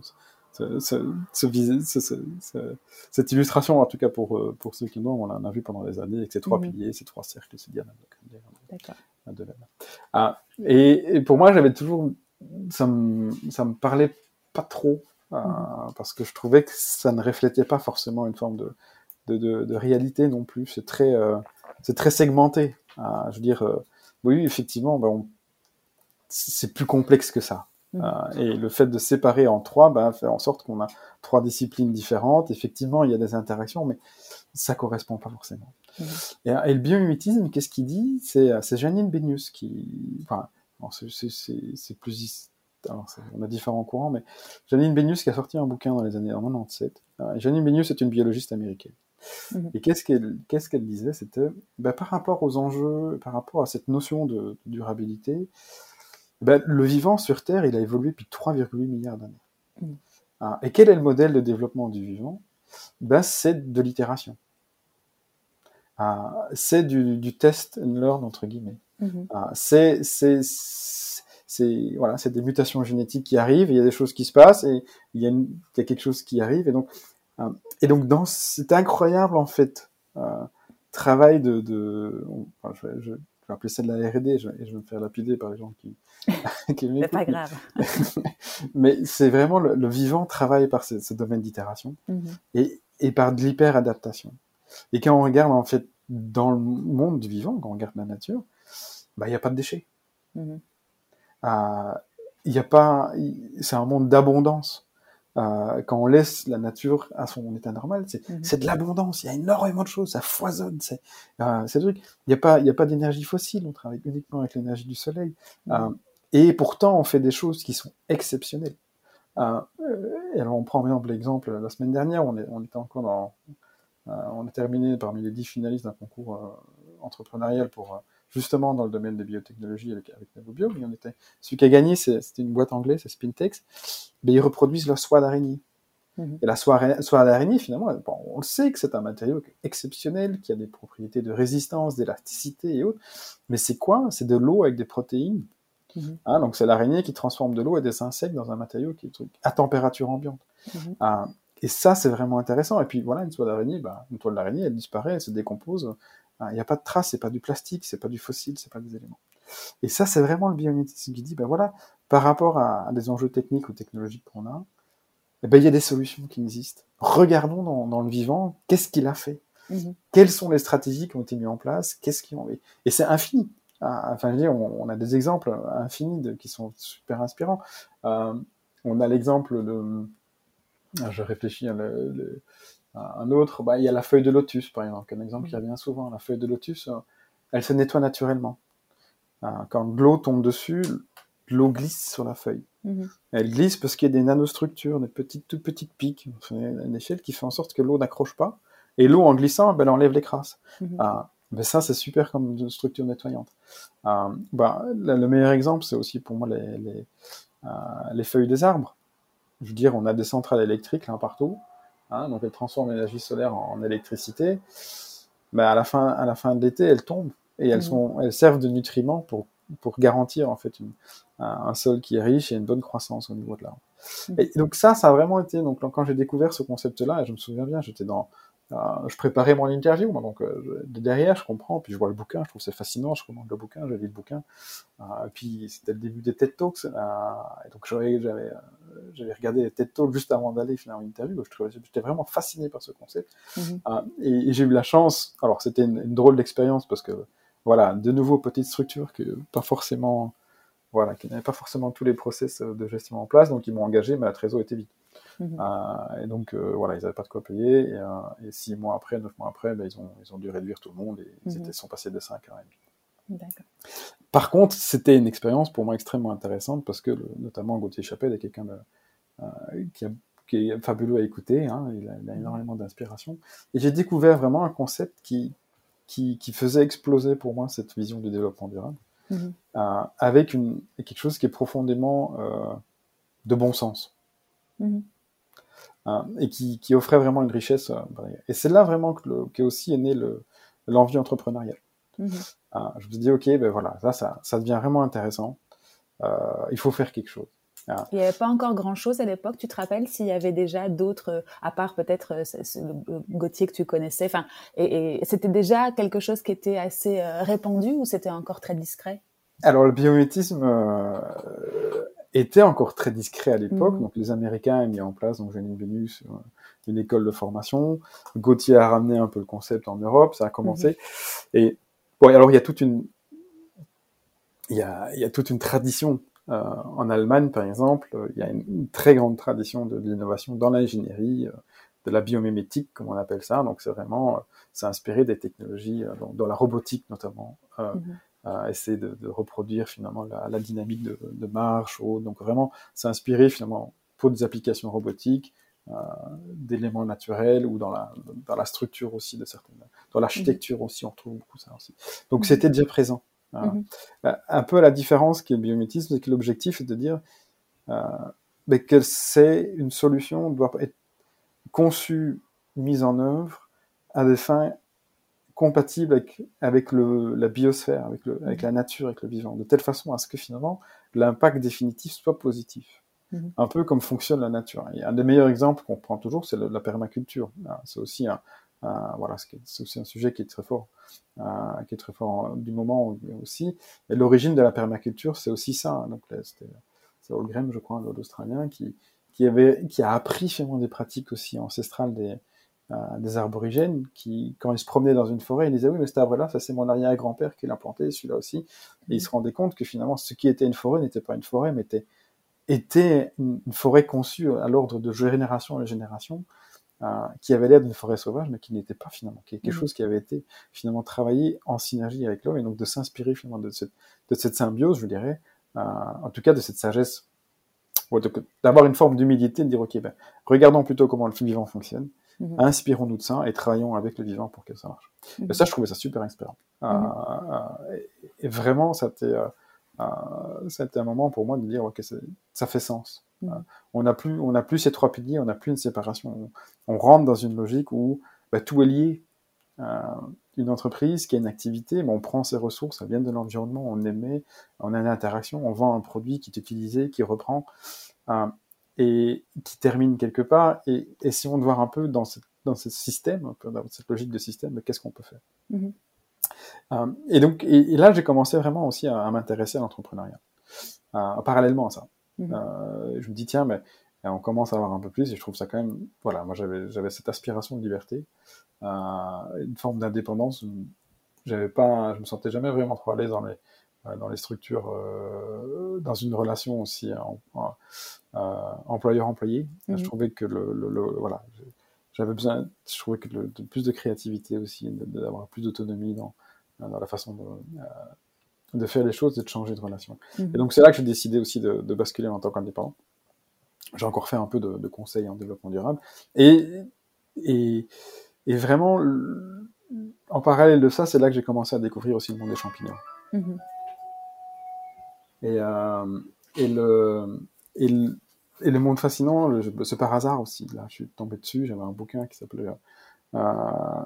ce, ce, ce, cette illustration, en tout cas pour, pour ceux qui l'ont, on en a vu pendant des années, avec ces trois mmh. piliers, ces trois cercles, ces diamants. Ah, et, et, pour moi, j'avais toujours, ça me, ça me parlait pas trop, euh, mmh. parce que je trouvais que ça ne reflétait pas forcément une forme de, de, de, de réalité non plus. C'est très, euh, c'est très segmenté. Euh, je veux dire, euh, oui, effectivement, ben, c'est plus complexe que ça. Mmh. et le fait de séparer en trois ben, fait en sorte qu'on a trois disciplines différentes. Effectivement, il y a des interactions, mais ça correspond pas forcément. Mmh. Et, et, le biomimétisme, qu'est-ce qu'il dit? C'est Janine Benius qui, enfin, c'est plus alors, on a différents courants, mais Janine Benius qui a sorti un bouquin dans les années 97. Janine Benius est une biologiste américaine. Mmh. Et qu'est-ce qu'elle qu'est-ce qu'elle disait? C'était ben, par rapport aux enjeux, par rapport à cette notion de, de durabilité, ben, le vivant sur Terre, il a évolué depuis 3,8 milliards d'années. Mm. Ah, et quel est le modèle de développement du vivant? Ben, C'est de l'itération. Ah, c'est du, test and learn, entre guillemets. Mm-hmm. Ah, c'est c'est voilà, c'est des mutations génétiques qui arrivent, il y a des choses qui se passent et il y a, il y a quelque chose qui arrive et donc euh, et donc dans cet incroyable en fait euh, travail de, de enfin, je, je, vais appeler ça de la R&D et je, vais me faire lapider par les gens qui [LAUGHS] qui C'est pas grave. [LAUGHS] mais c'est vraiment le, vivant travaille par ce, ce domaine d'itération mm-hmm. et, et par de l'hyper-adaptation. Et quand on regarde en fait dans le monde du vivant, quand on regarde la nature, bah il n'y a pas de déchets. Mm-hmm il y a pas, c'est un monde d'abondance. Euh, quand on laisse la nature à son état normal, c'est mhm. de l'abondance. Il y a énormément de choses, ça foisonne. C'est euh, truc. Il n'y a pas, il y a pas d'énergie fossile. On travaille uniquement avec l'énergie du soleil. Mhm. Euh, et pourtant, on fait des choses qui sont exceptionnelles. Euh, et alors, on prend par exemple l'exemple la semaine dernière, on, est, on était encore dans, euh, on a terminé parmi les dix finalistes d'un concours euh, entrepreneurial pour justement dans le domaine des biotechnologies avec, avec NavoBio. on était, celui qui a gagné, c'était une boîte anglaise, c'est Spintex. Mais ils reproduisent leur soie d'araignée. Mhm. Et la soie, d'araignée, finalement, on le sait que c'est un matériau exceptionnel, qui a des propriétés de résistance, d'élasticité et autres. Mais c'est quoi? C'est de l'eau avec des protéines. Mhm. Hein, donc c'est l'araignée qui transforme de l'eau et des insectes dans un matériau qui est à température ambiante. Mhm. Ah, et ça, c'est vraiment intéressant. Et puis voilà, une soie d'araignée, bah, une toile d'araignée, elle disparaît, elle se décompose. Il n'y a pas de traces, c'est pas du plastique, c'est pas du fossile, c'est pas des éléments. Et ça, c'est vraiment le biométisme qui dit, ben voilà, par rapport à, des enjeux techniques ou technologiques qu'on a, eh ben, il y a des solutions qui existent. Regardons dans, le vivant, qu'est-ce qu'il a fait? Mhm. Quelles sont les stratégies qui ont été mises en place? Qu'est-ce qui ont Et c'est infini. Ah, enfin, je veux dire, on, a des exemples infinis de, qui sont super inspirants. Euh, on a l'exemple de, je réfléchis, hein, le, un autre, bah, il y a la feuille de lotus, par exemple, un exemple qui revient souvent. La feuille de lotus, euh, elle se nettoie naturellement. Euh, quand l'eau tombe dessus, l'eau glisse sur la feuille. Mm-hmm. Elle glisse parce qu'il y a des nanostructures, des petites, toutes petites piques, une échelle qui fait en sorte que l'eau n'accroche pas. Et l'eau, en glissant, ben, elle enlève les crasses. Mm-hmm. Ah, ben ça, c'est super comme une structure nettoyante. Euh, bah, le meilleur exemple, c'est aussi pour moi les, les, les, feuilles des arbres. Je veux dire, on a des centrales électriques là partout. Hein, donc elle transforme l'énergie solaire en, électricité. Mais à la fin, à la fin de l'été, elles tombent et elles, mmh. sont, elles servent de nutriments pour, pour garantir en fait une, un, sol qui est riche et une bonne croissance au niveau de l'arbre. Mmh. Et donc ça, ça a vraiment été donc quand j'ai découvert ce concept-là, et je me souviens bien, j'étais dans je préparais mon interview, moi, donc euh, derrière, je comprends, puis je vois le bouquin, je trouve c'est fascinant, je commande le bouquin, j'ai lu le bouquin, euh, puis c'était le début des TED Talks, et donc j'avais j'avais regardé les TED Talks juste avant d'aller faire une interview, j'étais vraiment fasciné par ce concept, mm-hmm. et, j'ai eu la chance, alors c'était une, drôle d'expérience parce que voilà, de nouveau petite structure que pas forcément, voilà, qui n'avait pas forcément tous les process de gestion en place, donc ils m'ont engagé, mais la trésor était vide. Mhm. Euh, et donc, euh, voilà, ils n'avaient pas de quoi payer. Et, euh, et, six mois après, neuf mois après, ben, ils, ont, ils ont dû réduire tout le monde et ils mhm. sont passés de 5 à 1,5. Par contre, c'était une expérience pour moi extrêmement intéressante parce que, notamment, Gauthier Chapelle est quelqu'un qui, qui, est fabuleux à écouter. Hein, il, a, il, a, mhm. énormément d'inspiration. Et j'ai découvert vraiment un concept qui, qui, qui, faisait exploser pour moi cette vision du développement durable. avec une, quelque chose qui est profondément de bon sens. Et qui, qui, offrait vraiment une richesse. Euh, et c'est là vraiment que, que aussi est né l'envie entrepreneuriale. Mhm. Hein, je me suis dit, ok, ben voilà, ça, ça, ça devient vraiment intéressant. Euh, il faut faire quelque chose. Hein. Il n'y avait pas encore grand-chose à l'époque. Tu te rappelles s'il y avait déjà d'autres, à part peut-être euh, le Gauthier que tu connaissais. Enfin, et, et c'était déjà quelque chose qui était assez répandu ou c'était encore très discret? Alors le biométisme, était encore très discret à l'époque. Mhm. Donc les Américains ont mis en place, donc Janine Venus, euh, une école de formation. Gauthier a ramené un peu le concept en Europe, ça a commencé. Mhm. Et bon, alors il y a toute une, il y a, il y a toute une tradition. Euh, en Allemagne, par exemple, il y a une, très grande tradition de, l'innovation dans l'ingénierie, euh, de la biomimétique, comme on appelle ça. Donc c'est vraiment, c'est inspiré des technologies dans, la robotique notamment. Essayer de, de, reproduire finalement la, la dynamique de, de, marche. Ou, donc vraiment s'inspirer finalement pour des applications robotiques euh, d'éléments naturels ou dans la, dans la structure aussi de certaines, dans l'architecture aussi, on trouve beaucoup ça aussi. Donc mhm. c'était déjà présent. Mhm. Un peu la différence qui est le biométisme, c'est que l'objectif est de dire mais que c'est une solution doit être conçue, mise en œuvre à des fins compatibles avec, avec le, la biosphère, avec, le, avec la nature, avec le vivant, de telle façon à ce que finalement l'impact définitif soit positif. Mhm. Un peu comme fonctionne la nature. Et un des meilleurs exemples qu'on prend toujours, c'est la permaculture. Ah, c'est aussi un, voilà, c'est aussi un sujet qui est très fort, euh, qui est très fort du moment aussi. Et l'origine de la permaculture, c'est aussi ça. Donc c'était c'est Holgrim, je crois, l'Australien, qui, qui, avait, qui a appris finalement des pratiques aussi ancestrales des, des aborigènes, qui, quand ils se promenaient dans une forêt, ils disaient oui, mais cet arbre-là, ça c'est mon arrière-grand-père qui l'a planté, celui-là aussi. Et ils se rendaient compte que finalement, ce qui était une forêt n'était pas une forêt, mais était, était une, forêt conçue à l'ordre de génération en génération, euh, qui avait l'air d'une forêt sauvage, mais qui n'était pas finalement, qui est quelque mmh. chose qui avait été finalement travaillé en synergie avec l'homme, et donc de s'inspirer finalement de cette, de cette symbiose, je dirais, euh, en tout cas de cette sagesse, d'avoir une forme d'humilité, de dire ok, ben, regardons plutôt comment le vivant fonctionne, mhm. inspirons-nous de ça et travaillons avec le vivant pour que ça marche. Et ça, je trouvais ça super inspirant. Euh, mhm. euh, et, vraiment, c'était c'était un moment pour moi de dire ok, ça fait sens. Mhm. on n'a plus on plus ces trois piliers, on n'a plus une séparation. On, rentre dans une logique où ben, tout est lié une entreprise qui a une activité, mais on prend ses ressources, ça vient de l'environnement, on émet, on a une interaction, on vend un produit qui est utilisé, qui reprend euh, et qui termine quelque part. Et essayons de voir un peu dans, dans ce système, dans cette logique de système, qu'est-ce qu'on peut faire? Mm-hmm. Euh, et donc, et, là, j'ai commencé vraiment aussi à, m'intéresser à l'entrepreneuriat, euh, parallèlement à ça. Mm-hmm. je me dis, tiens, mais on commence à avoir un peu plus, et je trouve ça quand même, voilà, moi j'avais cette aspiration de liberté, une forme d'indépendance. J'avais pas, je me sentais jamais vraiment trop à l'aise dans les euh, dans les structures, euh, dans une relation aussi euh, employeur-employé. Je mhm. trouvais que le, le, voilà, j'avais besoin, je trouvais que de plus de créativité aussi, d'avoir plus d'autonomie dans, dans la façon de, de faire les choses et de changer de relation. Mhm. Et donc c'est là que j'ai décidé aussi de, de, basculer en tant qu'indépendant. J'ai encore fait un peu de, de conseils en développement durable. Et, et, et vraiment, en parallèle de ça, c'est là que j'ai commencé à découvrir aussi le monde des champignons. Mhm. Et, euh, et, le, et, le, et, le, monde fascinant, c'est par hasard aussi. Là, je suis tombé dessus. J'avais un bouquin qui s'appelait euh,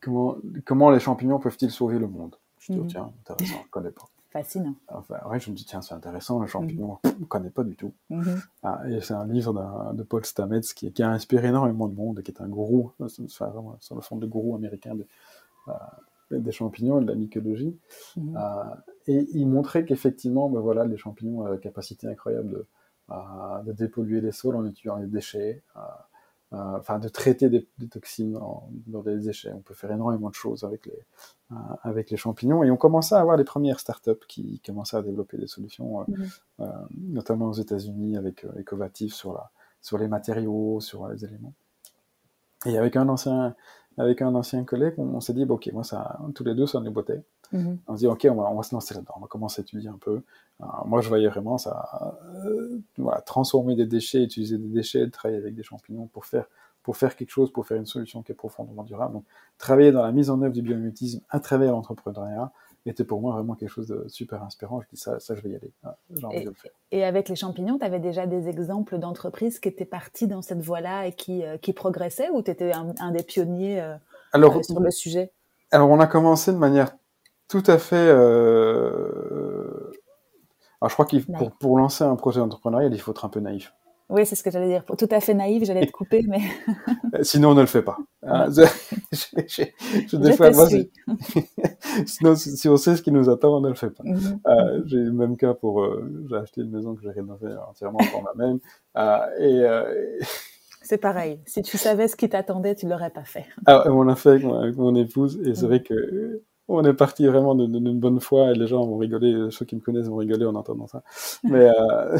comment, comment les champignons peuvent-ils sauver le monde? Je me dis, mhm. tiens, intéressant, je ne connais pas. Fascinant. Enfin, ouais, je me dis, tiens, c'est intéressant, le champignon, mhm. je ne connais pas du tout. Mhm. Ah, et c'est un livre de Paul Stamets qui, qui, a inspiré énormément de monde, qui est un gourou, sur le fond de gourou américain de, euh, des champignons et de la mycologie. Mhm. Euh, et il montrait qu'effectivement, ben voilà, les champignons ont la capacité incroyable de, euh, de dépolluer les sols en utilisant les déchets. Euh, enfin de traiter des, toxines dans des déchets. On peut faire énormément de choses avec les, euh, avec les champignons. Et on commençait à avoir les premières startups qui commençaient à développer des solutions, euh, mhm. notamment aux États-Unis avec Ecovatif sur, la, sur les matériaux, sur les éléments. Et avec un ancien, avec un ancien collègue, on, s'est dit, ok, moi, ça, tous les deux, ça nous bottait. Mhm. On se dit, ok, on va, on va se lancer là-dedans, on va commencer à étudier un peu. moi, je voyais vraiment ça, euh, voilà, transformer des déchets, utiliser des déchets, travailler avec des champignons pour faire, pour faire quelque chose, pour faire une solution qui est profondément durable. Donc, travailler dans la mise en œuvre du biomimétisme à travers l'entrepreneuriat était pour moi vraiment quelque chose de super inspirant. Je dis, ça, ça, je vais y aller. J'ai envie et, de le faire. Et avec les champignons, tu avais déjà des exemples d'entreprises qui étaient parties dans cette voie-là et qui, euh, qui progressaient ou tu étais un, des pionniers euh, Alors, sur le sujet? Alors, on a commencé de manière tout à fait. Euh... Alors, je crois qu'il pour, pour lancer un projet d'entrepreneuriat, il faut être un peu naïf. Oui, c'est ce que j'allais dire. Pour tout à fait naïf, j'allais te couper, mais. [LAUGHS] Euh, sinon, on ne le fait pas. Hein, [LAUGHS] je, je, je, des fois, moi, [LAUGHS] Sinon, si on sait ce qui nous attend, on ne le fait pas. Mhm. euh, j'ai eu le même cas pour. Euh, j'ai acheté une maison que j'ai rénovée entièrement pour moi-même. Euh, et. C'est pareil. Si tu savais ce qui t'attendait, tu l'aurais pas fait. Ah, on l'a fait avec mon, avec mon, épouse, et c'est mhm. vrai que on est parti vraiment d'une bonne foi et les gens vont rigoler, ceux qui me connaissent vont rigoler en entendant ça. Mais euh,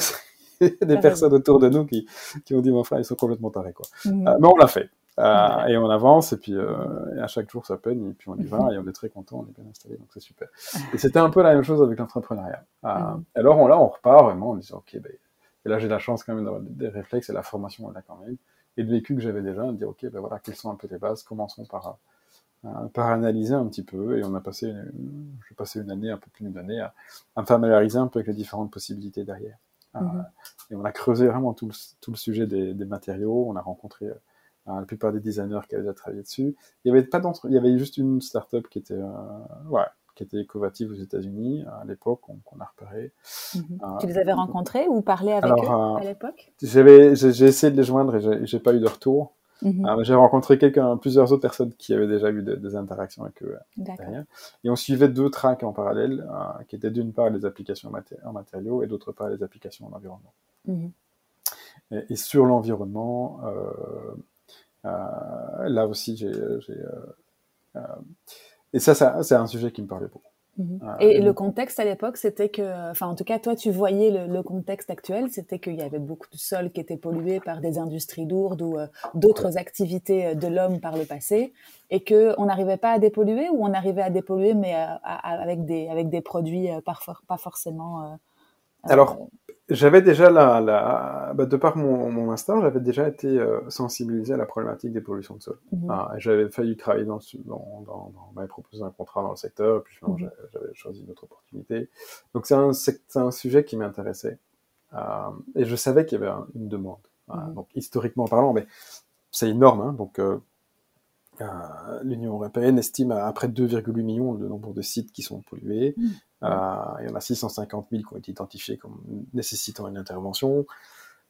[LAUGHS] des personnes autour de nous qui, qui ont dit, mon frère, ils sont complètement tarés, quoi. Mhm. Euh, mais on l'a fait. Euh, et on avance, et puis euh, à chaque jour ça peine, et puis on y va, mhm. et on est très content, on est bien installé, donc c'est super. Et c'était un peu la même chose avec l'entrepreneuriat. Euh, mhm. Alors on, là, on repart vraiment en disant, ok, ben, et là j'ai la chance quand même d'avoir des réflexes et la formation on a quand même, et de vécu que j'avais déjà, de dire, ok, ben voilà, quelles sont un peu les bases, commençons par par analyser un petit peu et on a passé, j'ai passé une année, un peu plus d'une année à, me familiariser un peu avec les différentes possibilités derrière. Mhm. Et on a creusé vraiment tout le, tout le sujet des, des, matériaux. On a rencontré euh, la plupart des designers qui avaient déjà travaillé dessus. Il y avait pas d'entre, il y avait juste une startup qui était, euh, ouais, qui était Ecovative aux États-Unis à l'époque, qu'on a repéré. Mhm. Euh, tu les avais rencontrés ou parlé avec eux à l'époque? j'ai essayé de les joindre et j'ai pas eu de retour. Mhm. j'ai rencontré quelqu'un, plusieurs autres personnes qui avaient déjà eu des, interactions avec eux. Et on suivait deux tracks en parallèle, qui étaient d'une part les applications en matériaux et d'autre part les applications en environnement. Mhm. Et, sur l'environnement, euh, euh, là aussi, j'ai. Euh, et ça, ça c'est un sujet qui me parlait beaucoup. Mhm. et le contexte à l'époque, c'était que, enfin, en tout cas, toi, tu voyais le, contexte actuel, c'était qu'il y avait beaucoup de sols qui étaient pollués par des industries lourdes ou d'autres activités de l'homme par le passé, et que on n'arrivait pas à dépolluer ou on arrivait à dépolluer, mais avec des avec des produits pas, pas forcément. Alors, j'avais déjà la, la bah, de par mon, mon master, j'avais déjà été euh, sensibilisé à la problématique des pollutions de sol. Mhm. Ah, j'avais failli travailler dans, dans, dans, dans proposé un contrat dans le secteur, et puis mhm. j'avais choisi une autre opportunité. Donc c'est un, un sujet qui m'intéressait, euh, et je savais qu'il y avait une demande. Mhm. Donc historiquement parlant, mais c'est énorme, hein, donc euh, euh, l'Union européenne estime à près de 2,8 millions le nombre de sites qui sont pollués. Mmh. Euh, il y en a 650 000 qui ont été identifiés comme nécessitant une intervention.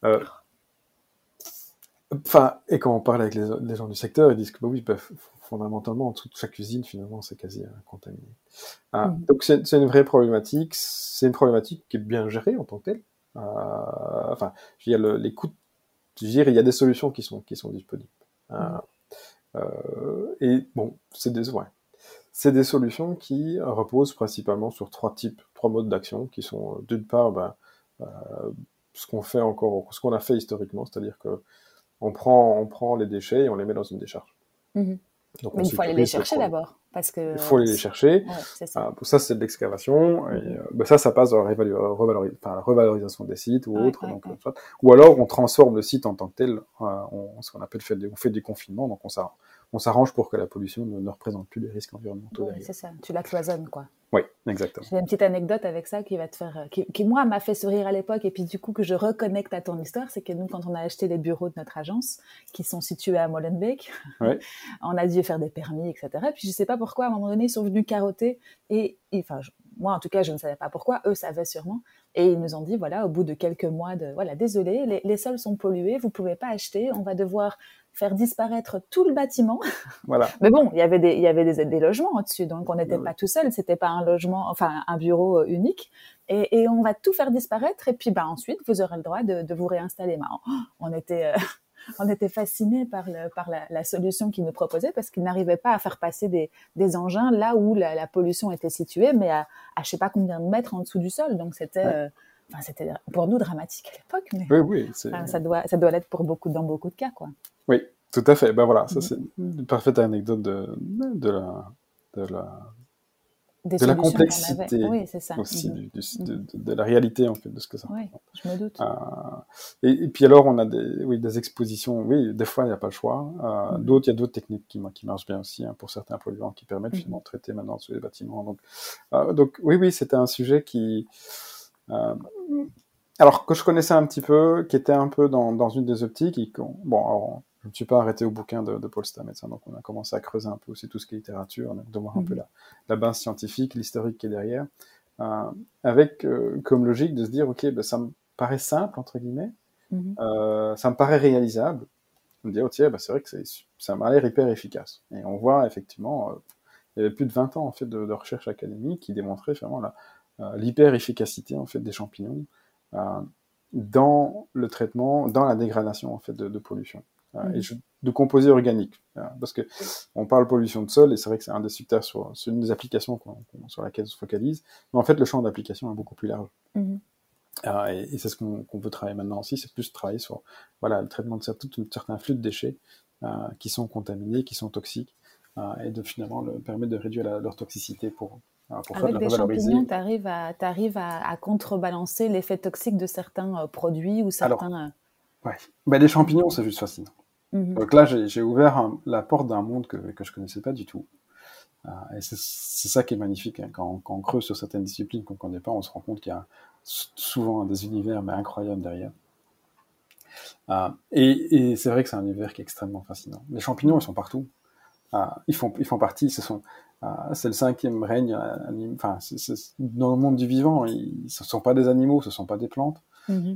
Euh, enfin, et quand on parle avec les, gens du secteur, ils disent que bah oui, bah, fondamentalement, en dessous de chaque usine, finalement, c'est quasi contaminé. Ah, mmh. Donc c'est une vraie problématique. C'est une problématique qui est bien gérée en tant que telle. enfin, je veux dire, les coûts, je veux dire, il y a des solutions qui sont qui sont disponibles. Mmh. Euh, et bon, c'est des, ouais, c'est des solutions qui reposent principalement sur trois types, trois modes d'action, qui sont euh, d'une part ben, euh, ce qu'on fait encore, ce qu'on a fait historiquement, c'est-à-dire que on prend, on prend les déchets et on les met dans une décharge. Mmh donc, Mais il faut aller les chercher d'abord. Parce que, il faut aller les chercher. Ouais, ça. pour ça, c'est de l'excavation. Et mmh ben ça, ça passe dans la, revalorisation des sites ou autre. donc, ou alors, on transforme le site en tant que tel. on, ce qu'on appelle fait, on fait du confinement. Donc, on, on s'arrange pour que la pollution ne, représente plus les risques environnementaux. Oui, c'est ça, tu la cloisonnes, quoi. Oui, exactement. J'ai une petite anecdote avec ça qui va te faire, qui, moi m'a fait sourire à l'époque. Et puis du coup que je reconnecte à ton histoire, c'est que nous quand on a acheté les bureaux de notre agence qui sont situés à Molenbeek, [LAUGHS] on a dû faire des permis, etc. Puis je sais pas pourquoi à un moment donné ils sont venus carotter. Et, enfin moi en tout cas je ne savais pas pourquoi, eux savaient sûrement. Et ils nous ont dit voilà au bout de quelques mois de voilà désolé les, les sols sont pollués, vous pouvez pas acheter, on va devoir faire disparaître tout le bâtiment. [LAUGHS] Voilà. Mais bon, il y avait des, il y avait des, des logements au-dessus, donc on n'était pas tout seul, c'était pas un logement, enfin un bureau euh, unique. Et, et, on va tout faire disparaître, et puis bah ensuite vous aurez le droit de, de vous réinstaller. Bah, on était, euh, [LAUGHS] on était fascinés par, le, par la, la, solution qu'ils nous proposaient parce qu'ils n'arrivaient pas à faire passer des, des engins là où la, la, pollution était située, mais à, à je sais pas combien de mètres en dessous du sol. Donc c'était euh, Enfin, c'était pour nous dramatique à l'époque, mais oui, oui, ça doit, ça doit l'être pour beaucoup, dans beaucoup de cas, quoi. Oui, tout à fait. Ben voilà, ça c'est une parfaite anecdote de, de la, de la, de la complexité oui, ça. aussi mm-hmm. du, mm-hmm. de, de, la réalité en fait de ce que ça. Oui, je me doute. Euh, et, et, puis alors on a des, oui, des expositions. Oui, des fois il n'y a pas le choix. Euh, mm-hmm. D'autres, il y a d'autres techniques qui, qui marchent bien aussi hein, pour certains polluants qui permettent finalement de traiter maintenant sur les bâtiments. Donc, euh, donc oui, oui, c'était un sujet qui alors que je connaissais un petit peu, qui était un peu dans, dans une des optiques. Et bon, alors, je ne suis pas arrêté au bouquin de, de Paul Stamets, hein, donc on a commencé à creuser un peu aussi tout ce qui est littérature, de voir un peu mhm. la, la, base scientifique, l'historique qui est derrière, euh, avec euh, comme logique de se dire, ok, ben, ça me paraît simple, entre guillemets, mhm. euh, ça me paraît réalisable. On me dit, oh tiens, ben, c'est vrai que ça m'a l'air hyper efficace. Et on voit effectivement, euh, il y avait plus de 20 ans en fait de, de recherche académique qui démontrait vraiment la, euh, l'hyper-efficacité en fait des champignons euh, dans le traitement, dans la dégradation en fait de, de pollution euh, et mm. de composés organiques. parce que on parle pollution de sol et c'est vrai que c'est un des super sur, sur une des applications sur laquelle on se focalise, mais en fait le champ d'application est beaucoup plus large. Mm-hmm. Euh, et, et c'est ce qu'on veut travailler maintenant aussi, c'est plus travailler sur voilà le traitement de tout un certain flux de déchets euh, qui sont contaminés, qui sont toxiques, euh, et de finalement le, permettre de réduire la, leur toxicité pour avec des champignons, tu arrives, à, à, contrebalancer l'effet toxique de certains euh, produits ou certains. Alors, euh, ouais. Ben, les champignons, c'est juste fascinant. Mhm. Donc là, j'ai ouvert la porte d'un monde que, que je connaissais pas du tout. et c'est ça qui est magnifique hein. quand, quand, on creuse sur certaines disciplines qu'on ne connaît pas, on se rend compte qu'il y a souvent des univers mais incroyables derrière. Euh, et, et c'est vrai que c'est un univers qui est extrêmement fascinant. Les champignons, ils sont partout. Euh, ils, font, ils font partie, ce sont, euh, c'est le cinquième règne, enfin, dans le monde du vivant, ils, ce ne sont pas des animaux, ce ne sont pas des plantes. Mhm.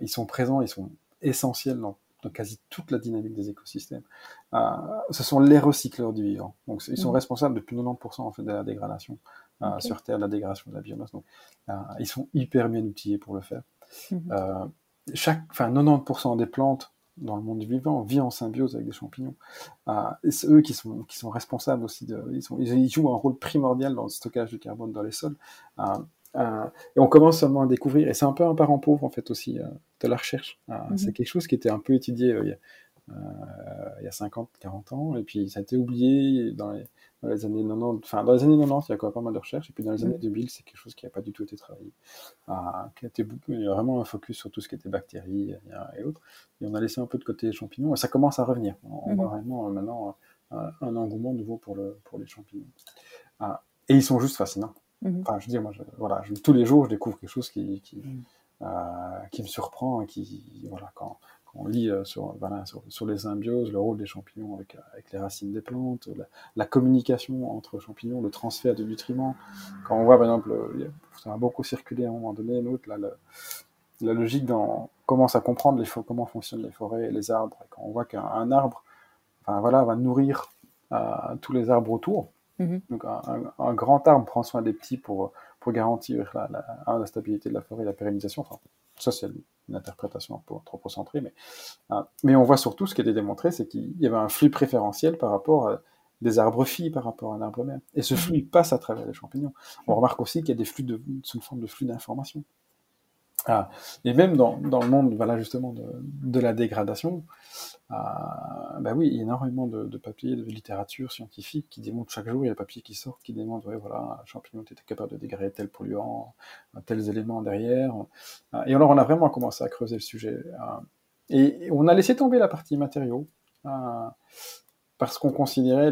ils sont présents, ils sont essentiels dans, quasi toute la dynamique des écosystèmes. ce sont les recycleurs du vivant. Donc, ils sont mhm. responsables depuis 90% en fait de la dégradation sur Terre, de la dégradation de la biomasse. Donc, ils sont hyper bien outillés pour le faire. Mhm chaque, enfin 90% des plantes dans le monde vivant vit en symbiose avec des champignons. Euh, c'est eux qui sont, qui sont responsables aussi de, ils, sont, ils, jouent un rôle primordial dans le stockage du carbone dans les sols. Euh, euh, et on commence seulement à découvrir, et c'est un peu un parent pauvre en fait aussi de la recherche. Mhm. C'est quelque chose qui était un peu étudié il y a, il y a 50, 40 ans, et puis ça a été oublié dans les, dans les années 90, enfin dans les années 90, il y a quand même pas mal de recherches, et puis dans les années 2000, mm. c'est quelque chose qui n'a pas du tout été travaillé. Ah, qui a été il y a vraiment un focus sur tout ce qui était bactéries et autres, et on a laissé un peu de côté les champignons, et ça commence à revenir. On, voit mm-hmm. vraiment euh, maintenant un, engouement nouveau pour, le, pour les champignons. Ah, et ils sont juste fascinants. Mm-hmm. Enfin, je veux dire, moi, voilà, tous les jours, je découvre quelque chose qui, qui, mm. euh, qui me surprend, et qui, voilà, quand, on lit euh, sur, voilà, sur, les symbioses, le rôle des champignons avec, avec les racines des plantes, la, communication entre champignons, le transfert de nutriments. Quand on voit, par exemple, ça a beaucoup circulé à un moment donné, l'autre, là, la logique dans, commence à comprendre les, comment fonctionnent les forêts et les arbres. Et quand on voit qu'un arbre enfin, voilà, va nourrir euh, tous les arbres autour, mm-hmm. donc un, grand arbre prend soin des petits pour, pour garantir la, la, la stabilité de la forêt et la pérennisation. Enfin, ça, c'est une interprétation un peu anthropocentrée, mais, euh, mais on voit surtout ce qui a été démontré, c'est qu'il y avait un flux préférentiel par rapport à des arbres filles par rapport à un arbre mère. Et ce flux passe à travers les champignons. On remarque aussi qu'il y a des flux de, une forme de flux d'information. Ah, et même dans, dans, le monde, voilà, justement, de, la dégradation, ah, bah oui, il y a énormément de, de, papiers, de littérature scientifique qui démontrent chaque jour, il y a des papiers qui sortent qui démontrent, ouais, voilà, un champignon était capable de dégrader tel polluant, tels éléments derrière. Ah, et alors, on a vraiment commencé à creuser le sujet. Et on a laissé tomber la partie matériaux, parce qu'on considérait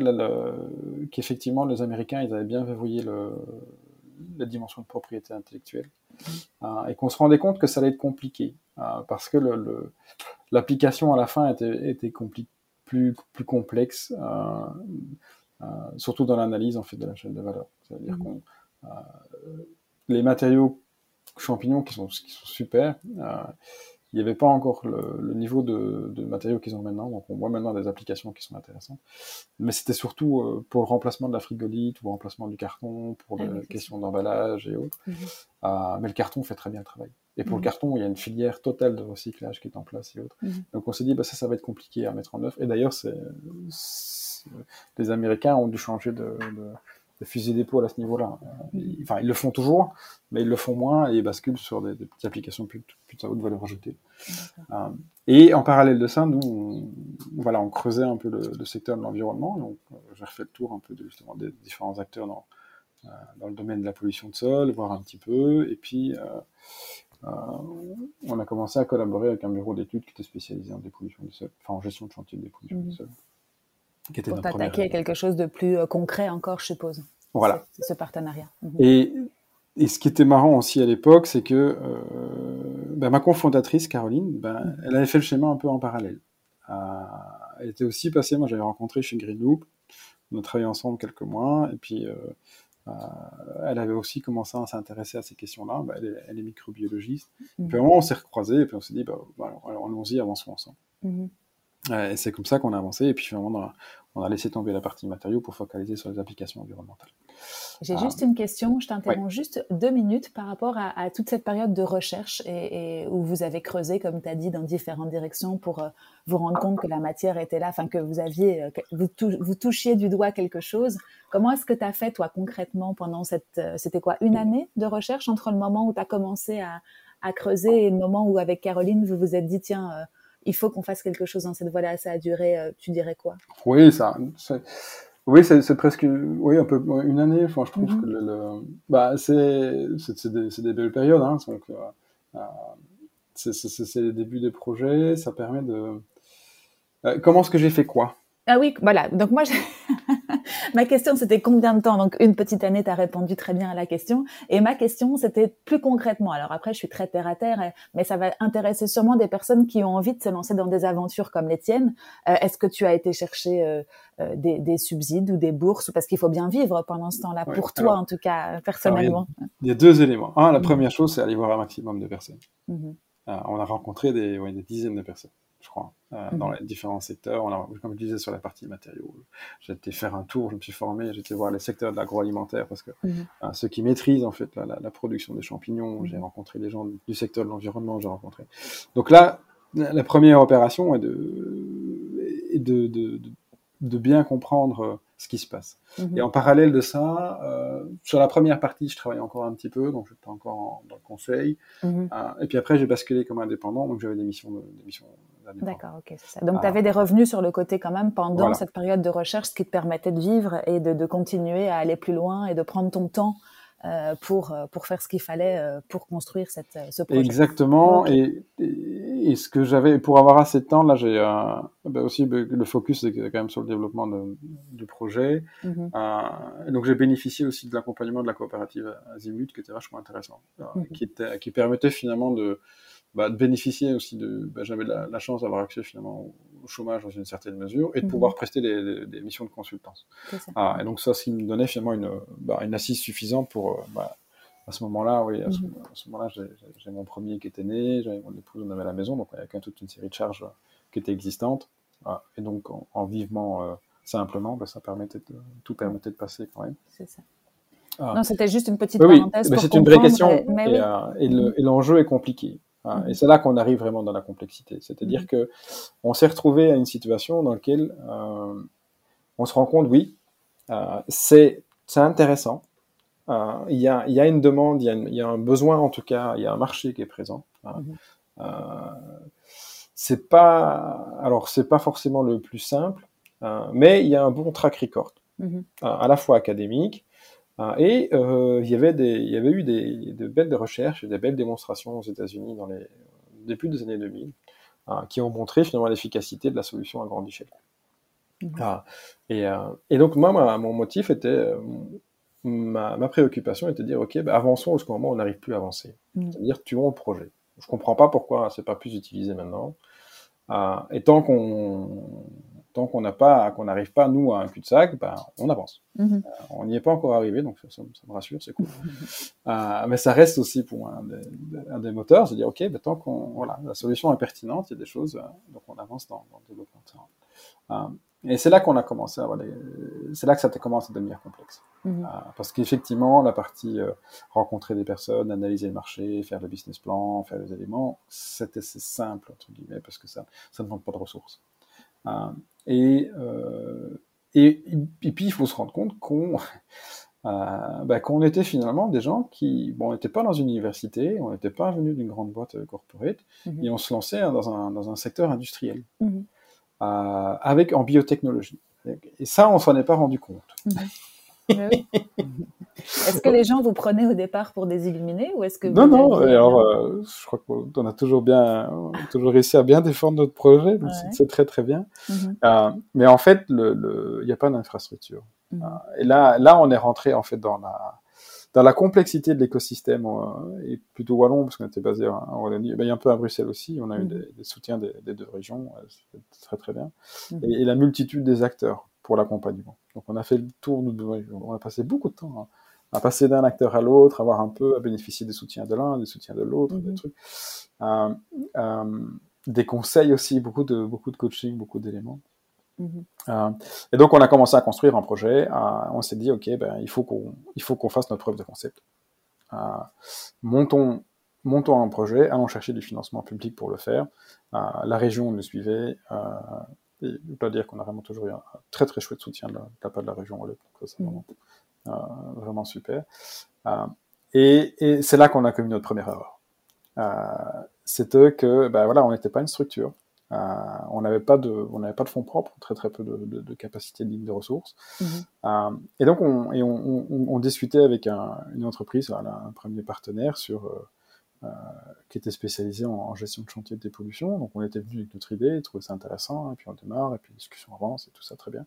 qu'effectivement, les Américains, ils avaient bien verrouillé le, la dimension de propriété intellectuelle. Euh, et qu'on se rendait compte que ça allait être compliqué, euh, parce que l'application à la fin était, était plus, plus complexe, euh, surtout dans l'analyse en fait de la chaîne de valeur. C'est-à-dire mmh. qu'on les matériaux champignons qui sont, qui sont super, il n'y avait pas encore le, niveau de, matériaux qu'ils ont maintenant, donc on voit maintenant des applications qui sont intéressantes. Mais c'était surtout euh, pour le remplacement de la frigolite, ou le remplacement du carton, pour ah les questions d'emballage et autres. Mhm. Ah, mais le carton fait très bien le travail. Et pour le mhm. carton, il y a une filière totale de recyclage qui est en place et autres. Mhm. Donc on s'est dit, bah, ça, ça va être compliqué à mettre en œuvre. Et d'ailleurs, les Américains ont dû changer de de fusil d'épaule à ce niveau-là. Enfin, ils le font toujours, mais ils le font moins et ils basculent sur des, petites applications plus, plus à haute valeur ajoutée. Euh, et en parallèle de ça, nous, on, voilà, on creusait un peu le, secteur de l'environnement. Donc, euh, j'ai refait le tour un peu de, justement des différents acteurs dans, euh, dans le domaine de la pollution de sol, voir un petit peu. Et puis, on a commencé à collaborer avec un bureau d'études qui était spécialisé en dépollution du sol, enfin en gestion de chantier de dépollution du mmh. sol pour t'attaquer à quelque chose de plus euh, concret encore, je suppose. Voilà. Ce partenariat. Mhm. Et, et, ce qui était marrant aussi à l'époque, c'est que euh, ben, ma cofondatrice, Caroline, ben, mhm. elle avait fait le schéma un peu en parallèle. Euh, elle était aussi passée, moi j'avais rencontré chez Green Loop, on a travaillé ensemble quelques mois, et puis elle avait aussi commencé à s'intéresser à ces questions-là. Ben, elle, est, microbiologiste. Mhm. Puis à un moment, on s'est recroisés, et puis on s'est dit, bah, allons-y, avançons ensemble. et c'est comme ça qu'on a avancé, et puis finalement, dans on a laissé tomber la partie matériaux pour focaliser sur les applications environnementales. J'ai juste une question, je t'interromps juste deux minutes par rapport à, toute cette période de recherche et, où vous avez creusé, comme tu as dit, dans différentes directions pour euh, vous rendre compte que la matière était là, enfin que vous aviez, euh, vous, vous, touchiez du doigt quelque chose. Comment est-ce que tu as fait, toi, concrètement, pendant cette, euh, c'était quoi, une année de recherche entre le moment où tu as commencé à, à, creuser et le moment où, avec Caroline, vous vous êtes dit, tiens, il faut qu'on fasse quelque chose dans cette voie-là. Ça a duré, euh, tu dirais quoi? Oui, ça. Oui, c'est presque oui, un peu une année. Enfin, je trouve mhm. que le, bah, c'est des, des, belles périodes. Hein, donc, euh, euh c'est les débuts des projets. Ça permet de. Euh, comment est-ce que j'ai fait quoi? Ah oui, voilà. Donc moi, [LAUGHS] [LAUGHS] ma question, c'était combien de temps Donc, une petite année, tu as répondu très bien à la question. Et ma question, c'était plus concrètement. Alors après, je suis très terre à terre, mais ça va intéresser sûrement des personnes qui ont envie de se lancer dans des aventures comme les tiennes. Euh, est-ce que tu as été chercher euh, euh, des, subsides ou des bourses Parce qu'il faut bien vivre pendant ce temps-là, pour toi en tout cas, personnellement? il, y a, deux éléments. Un, la mmh. première chose, c'est aller voir un maximum de personnes. Mmh. on a rencontré des, des dizaines de personnes je crois, euh, dans mhm. les différents secteurs. On a, comme je disais sur la partie matériaux, j'ai été faire un tour, je me suis formé, j'ai été voir les secteurs de l'agroalimentaire parce que mhm. euh, ceux qui maîtrisent en fait la, production des champignons, j'ai mhm. rencontré des gens du secteur de l'environnement, j'ai rencontré. Donc là, la, première opération est de, de, de, de bien comprendre ce qui se passe. Mhm. Et en parallèle de ça, euh, sur la première partie, je travaillais encore un petit peu, donc j'étais encore dans le conseil. Mhm. Euh, et puis après, j'ai basculé comme indépendant, donc j'avais des missions, des missions D'accord, ok, c'est ça. Donc tu avais des revenus sur le côté quand même pendant cette période de recherche, ce qui te permettait de vivre et de, de continuer à aller plus loin et de prendre ton temps pour, euh, pour faire ce qu'il fallait euh, pour construire cette, ce projet. Exactement. Et, et, ce que j'avais, pour avoir assez de temps, là, j'ai ben aussi ben, le focus c'est quand même sur le développement de, du projet. Mhm. donc j'ai bénéficié aussi de l'accompagnement de la coopérative Azimut, qui était vachement intéressant, mhm. qui, était, qui permettait finalement de, bah, de bénéficier aussi de. Bah, J'avais la, la, chance d'avoir accès finalement au chômage dans une certaine mesure et de mhm. pouvoir prester des, des, missions de consultance. Ah, et donc ça, ce qui me donnait finalement une, bah, une assise suffisante pour, euh, bah, à ce moment-là, oui, à ce, mhm. moment-là, j'ai mon premier qui était né, j'avais mon épouse, on avait la maison, donc il y avait toute une série de charges qui étaient existantes. Ah, et donc, en, vivement euh, simplement, bah, ça permettait de, tout permettait de passer quand même. C'est ça. Ah. Non, c'était juste une petite parenthèse. Oui, c'est une vraie question. Euh, et, l'enjeu est compliqué. Hein, et c'est là qu'on arrive vraiment dans la complexité. C'est-à-dire mhm. que on s'est retrouvé à une situation dans laquelle euh, on se rend compte, oui, euh, c'est intéressant. Euh, il y, a, y, a, une demande, il y, y, a un besoin en tout cas, il y a un marché qui est présent. Hein. Mhm. Euh, c'est pas, alors c'est pas forcément le plus simple, euh, mais il y a un bon track record, mhm. à la fois académique, et euh, il, y avait des, il y avait eu des, de belles recherches et des belles démonstrations aux États-Unis dans les début des années 2000 ah, qui ont montré finalement l'efficacité de la solution à grande échelle. Mhm. Ah, et, euh, et, donc moi, mon motif était, euh, ma, ma, préoccupation était de dire, ok, bah, avançons jusqu'au moment où on n'arrive plus à avancer. Mhm. C'est-à-dire tuons le projet. Je comprends pas pourquoi c'est pas plus utilisé maintenant. et tant qu'on tant qu'on n'a pas, qu'on n'arrive pas nous à un cul-de-sac, ben, on avance. Mhm. Euh, on n'y est pas encore arrivé, donc ça, me rassure, c'est cool. [LAUGHS] euh, mais ça reste aussi pour un des, un des moteurs, c'est dire ok, ben, tant qu'on voilà, la solution est pertinente, il y a des choses, euh, donc on avance dans, dans le développement. Et c'est là qu'on a commencé c'est là que ça a commencé à devenir complexe. Mhm. parce qu'effectivement, la partie rencontrer des personnes, analyser le marché, faire le business plan, faire les éléments, c'était simple entre guillemets parce que ça, ça ne demande pas de ressources. Et, euh, et, et, puis, il faut se rendre compte qu'on [LAUGHS] euh, bah, qu'on était finalement des gens qui, bon, on n'était pas dans une université, on n'était pas venu d'une grande boîte euh, corporate, mhm. et on se lançait dans un, dans un secteur industriel, mhm. euh, avec en biotechnologie. Et ça, on s'en est pas rendu compte. Est-ce que les gens vous prenaient au départ pour des illuminés ou est-ce que non non alors euh, je crois qu'on a toujours bien toujours réussi à bien défendre notre projet donc c'est très très bien. Mhm. euh, mais en fait le il n'y a pas d'infrastructure. Mhm. euh, et là là on est rentré en fait dans la dans la complexité de l'écosystème et plutôt wallon parce qu'on était basé en Wallonie a un peu à Bruxelles aussi on a eu mhm. des, soutiens des, deux régions c'est très très bien. Et, et la multitude des acteurs pour l'accompagnement. Donc on a fait le tour, on a passé beaucoup de temps à, passer d'un acteur à l'autre, avoir un peu, à bénéficier des soutiens de l'un, des soutiens de l'autre, des mhm. trucs. Euh, euh, des conseils aussi, beaucoup de, beaucoup de coaching, beaucoup d'éléments. Mhm. Euh, et donc on a commencé à construire un projet. on s'est dit ok, ben il faut qu'on, il faut qu'on fasse notre preuve de concept. montons, montons un projet, allons chercher du financement public pour le faire. la région nous suivait, et je dois dire qu'on a vraiment toujours eu un très très chouette soutien de la, part de la région c'est vraiment, mm. euh, vraiment super. Euh, et, et c'est là qu'on a commis notre première erreur. Euh, C'était que, ben voilà, on n'était pas une structure. On n'avait pas de, on n'avait pas de fonds propres, très très peu de, de, de capacité de ligne de ressources. Mm-hmm. Et donc on, et on, on, on discutait avec un, une entreprise, voilà, un premier partenaire sur qui était spécialisé en, gestion de chantier de dépollution. Donc on était venu avec notre idée, trouvé ça intéressant, et puis on démarre, et puis la discussion avance, et tout ça très bien.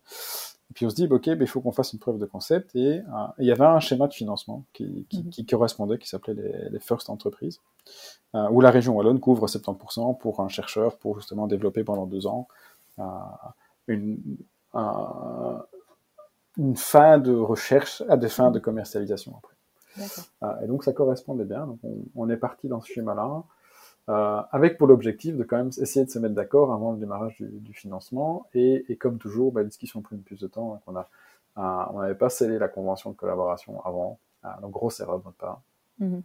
Et puis on se dit, ok, ben, il faut qu'on fasse une preuve de concept, et il y avait un schéma de financement qui, qui, mhm. correspondait, qui s'appelait les, les, First Entreprises, où la région Wallonne couvre 70% pour un chercheur pour justement développer pendant deux ans une, une fin de recherche à des fins de commercialisation après. Euh, et donc ça correspondait bien. Donc on, est parti dans ce schéma-là, euh, avec pour l'objectif de quand même essayer de se mettre d'accord avant le démarrage du, financement. Et, et, comme toujours, bah, la discussion a pris plus de temps. on a, euh, on n'avait pas scellé la convention de collaboration avant. donc grosse erreur de notre part. Mm-hmm.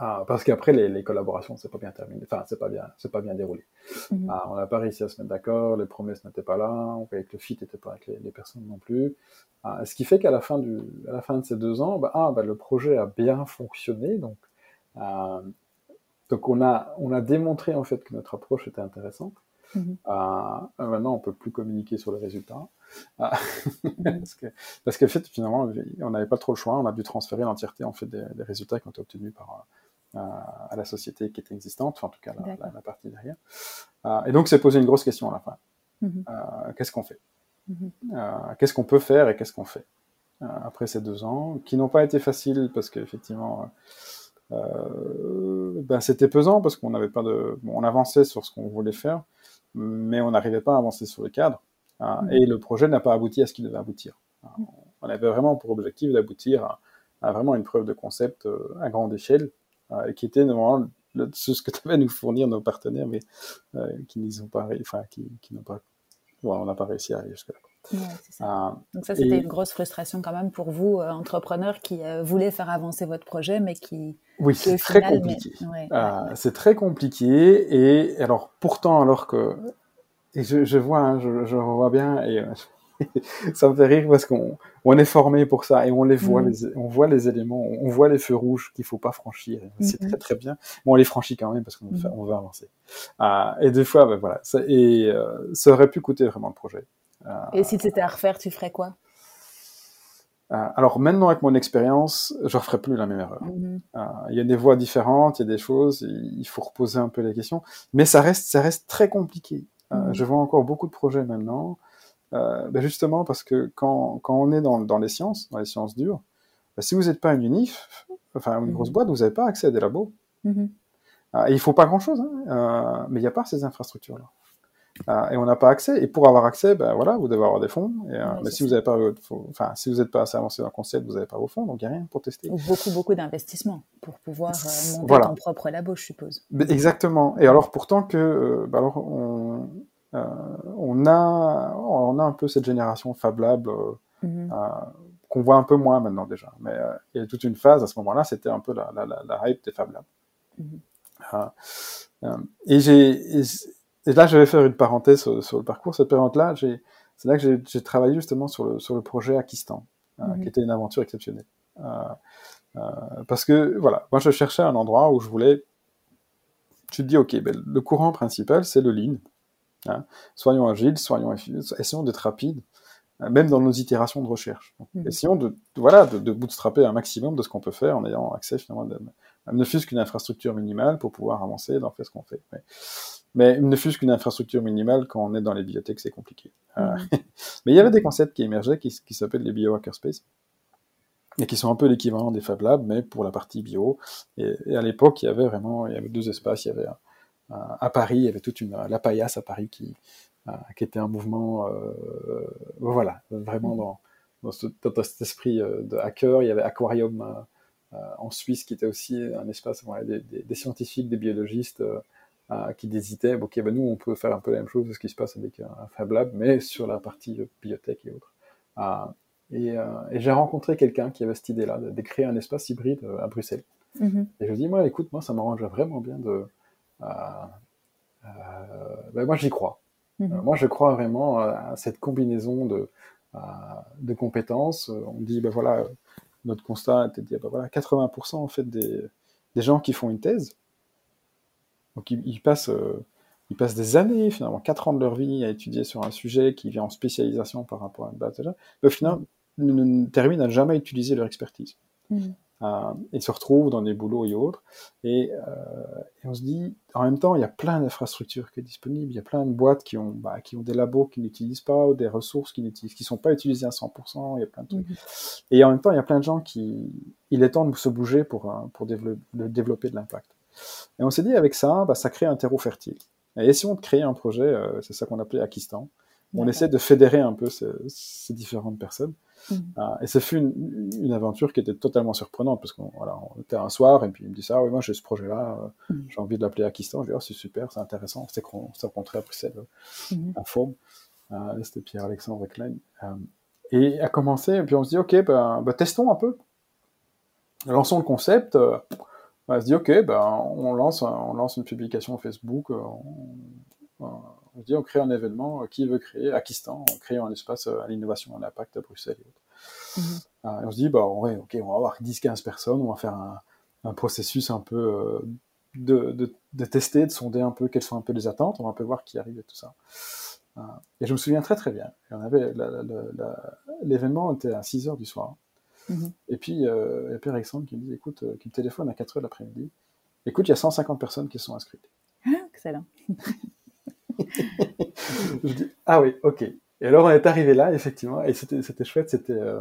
Ah, parce qu'après les, les, collaborations c'est pas bien terminé, enfin c'est pas bien, c'est pas bien déroulé. Mhm. Ah, on n'a pas réussi à se mettre d'accord, les promesses n'étaient pas là, on voyait que le fit n'était pas avec les, les, personnes non plus. Ah, ce qui fait qu'à la fin du, à la fin de ces deux ans, bah, ah, bah, le projet a bien fonctionné, donc euh, donc on a on a démontré en fait que notre approche était intéressante. Mhm. Ah, maintenant on peut plus communiquer sur les résultats. Ah, [LAUGHS] parce, que, parce que fait, finalement, on n'avait pas trop le choix. On a dû transférer l'entièreté en fait des, des, résultats qui ont été obtenus par, à la société qui était existante, enfin, en tout cas la, partie derrière. Euh, et donc, c'est posé une grosse question à la fin. Mhm. Euh, qu'est-ce qu'on fait? Mhm. euh, Qu'est-ce qu'on peut faire et qu'est-ce qu'on fait? Après ces deux ans, qui n'ont pas été faciles parce qu'effectivement, ben, c'était pesant parce qu'on n'avait pas de, on avançait sur ce qu'on voulait faire, mais on n'arrivait pas à avancer sur le cadre. Mhm. Et le projet n'a pas abouti à ce qu'il devait aboutir. On avait vraiment pour objectif d'aboutir à, à, vraiment une preuve de concept à grande échelle qui était normalement ce que [LAUGHS] à nous fournir nos partenaires, mais euh, qui n'y ont pas, enfin, qui, qui n'ont pas, on n'a pas réussi à arriver jusque-là. ça. Euh, Donc ça, c'était une grosse frustration quand même pour vous, entrepreneurs qui voulaient faire avancer votre projet, mais qui... Oui, c'est très compliqué. c'est très compliqué. Et alors, pourtant, alors que... Et je, je vois, hein, je, je vois bien, et ça me fait rire parce qu'on on est formé pour ça et on les voit, mm. les, on voit les éléments, on voit les feux rouges qu'il faut pas franchir. C'est mm-hmm. très très bien, mais on les franchit quand même parce qu'on mm. on veut avancer. Euh, et des fois, ben voilà, ça, et euh, ça aurait pu coûter vraiment le projet. Euh, et si c'était à refaire, tu ferais quoi? Alors maintenant avec mon expérience, je ne referai plus la même erreur. Mm-hmm. Il y a des voies différentes, il y a des choses, il faut reposer un peu les questions, mais ça reste, ça reste très compliqué. Mm-hmm. Je vois encore beaucoup de projets maintenant ben justement parce que quand, quand on est dans, dans, les sciences, dans les sciences dures, ben si vous n'êtes pas une UNIF, enfin une grosse mhm. boîte, vous n'avez pas accès à des labos. Mhm. Ah, et il faut pas grand-chose, hein, euh, mais il n'y a pas ces infrastructures-là. Ah, et on n'a pas accès. Et pour avoir accès, ben voilà, vous devez avoir des fonds. Et, euh, mais si vous n'avez pas, enfin, si vous n'êtes pas assez avancé dans le concept, vous n'avez pas vos fonds, donc il n'y a rien pour tester. Beaucoup, beaucoup d'investissements pour pouvoir monter voilà. ton propre labo, je suppose. Exactement. Et alors pourtant que, ben alors on, euh, on, a, on a un peu cette génération Fab Lab euh, mhm. euh, qu'on voit un peu moins maintenant déjà. Mais il y a toute une phase à ce moment-là, c'était un peu la, la, la, hype des Fab Labs. Mhm. et j'ai et là, je vais faire une parenthèse sur, le parcours. Cette période-là, c'est là que j'ai travaillé justement sur le, sur le projet Akistan, mhm. qui était une aventure exceptionnelle. parce que voilà, moi je cherchais un endroit où je voulais. Tu te dis, ok, ben, le courant principal, c'est le lean. Hein. Soyons agiles, soyons essayons d'être rapides, euh, même dans nos itérations de recherche. Mhm. Essayons de, voilà, de, bootstrapper un maximum de ce qu'on peut faire en ayant accès finalement à ne fût-ce qu'une infrastructure minimale pour pouvoir avancer dans ce qu'on fait. Mais, mais ne fût-ce qu'une infrastructure minimale quand on est dans les bibliothèques, c'est compliqué. Euh, mhm. [LAUGHS] mais il y avait des concepts qui émergeaient qui, qui s'appellent les biohackerspace et qui sont un peu l'équivalent des Fab Labs, mais pour la partie bio. Et, et à l'époque, il y avait vraiment, il y avait deux espaces, il y avait un, à Paris, il y avait toute une la paillasse à Paris qui euh, qui était un mouvement, euh, voilà, vraiment dans, dans, ce, cet esprit euh, de hacker. Il y avait Aquarium en Suisse qui était aussi un espace, voilà, des, des, scientifiques, des biologistes qui hésitaient. Ok, ben nous on peut faire un peu la même chose que ce qui se passe avec un Fab Lab, mais sur la partie biotech et autres. et, et j'ai rencontré quelqu'un qui avait cette idée-là de, créer un espace hybride à Bruxelles. Mm-hmm. Et je lui dis, moi, écoute, moi, ça m'arrangerait vraiment bien de, ben moi j'y crois. Mhm. Euh, moi je crois vraiment à cette combinaison de, de compétences. On dit, ben voilà, notre constat était de dire, ben voilà, 80% en fait des, des, gens qui font une thèse, donc ils, passent, ils passent des années, finalement 4 ans de leur vie à étudier sur un sujet qui vient en spécialisation par rapport à une base, mais au final, ne, terminent à jamais utiliser leur expertise. Mhm. Euh, ils se retrouvent dans des boulots et autres. Et, euh, et, on se dit, en même temps, il y a plein d'infrastructures qui sont disponibles. Il y a plein de boîtes qui ont, bah, qui ont des labos qui n'utilisent pas ou des ressources qui n'utilisent, qui sont pas utilisées à 100%. Il y a plein de trucs. Et en même temps, il y a plein de gens qui, il est temps de se bouger pour, pour développer, développer de l'impact. Et on s'est dit, avec ça, bah, ça crée un terreau fertile. Et essayons de créer un projet, euh, c'est ça qu'on appelait Akistan. On essaie de fédérer un peu ces, ces différentes personnes. Mmh. et ce fut une, une, aventure qui était totalement surprenante parce qu'on voilà, on était un soir et puis il me dit ça, oui, moi j'ai ce projet-là, euh, mmh. j'ai envie de l'appeler Akistan. Je dis, oh, c'est super, c'est intéressant. Qu'on s'est rencontré à Bruxelles, mmh. en forme. C'était Pierre-Alexandre Klein. et a commencé, et puis on se dit, ok, ben, ben testons un peu. Lançons le concept. Euh, on se dit, ok, ben, on, lance, on lance une publication Facebook. On, on, on dit on crée un événement, euh, qui veut créer Akistan, en créant un espace euh, à l'innovation, à l'impact à Bruxelles et autres. Mm-hmm. et on se dit, bah, ouais, ok, on va avoir 10-15 personnes, on va faire un, un processus un peu euh, de, de, de, tester, de sonder un peu quelles sont un peu les attentes, on va un peu voir qui arrive et tout ça. et je me souviens très très bien, l'événement était à 6 heures du soir. Mm-hmm. Et puis, il y a Pierre Alexandre qui me dit, écoute, qui me téléphone à 4 heures l'après-midi, écoute, il y a 150 personnes qui sont inscrites. Ah, excellent. [LAUGHS] je dis, ah oui, ok. Et alors on est arrivé là, effectivement, et c'était, c'était chouette, c'était, euh,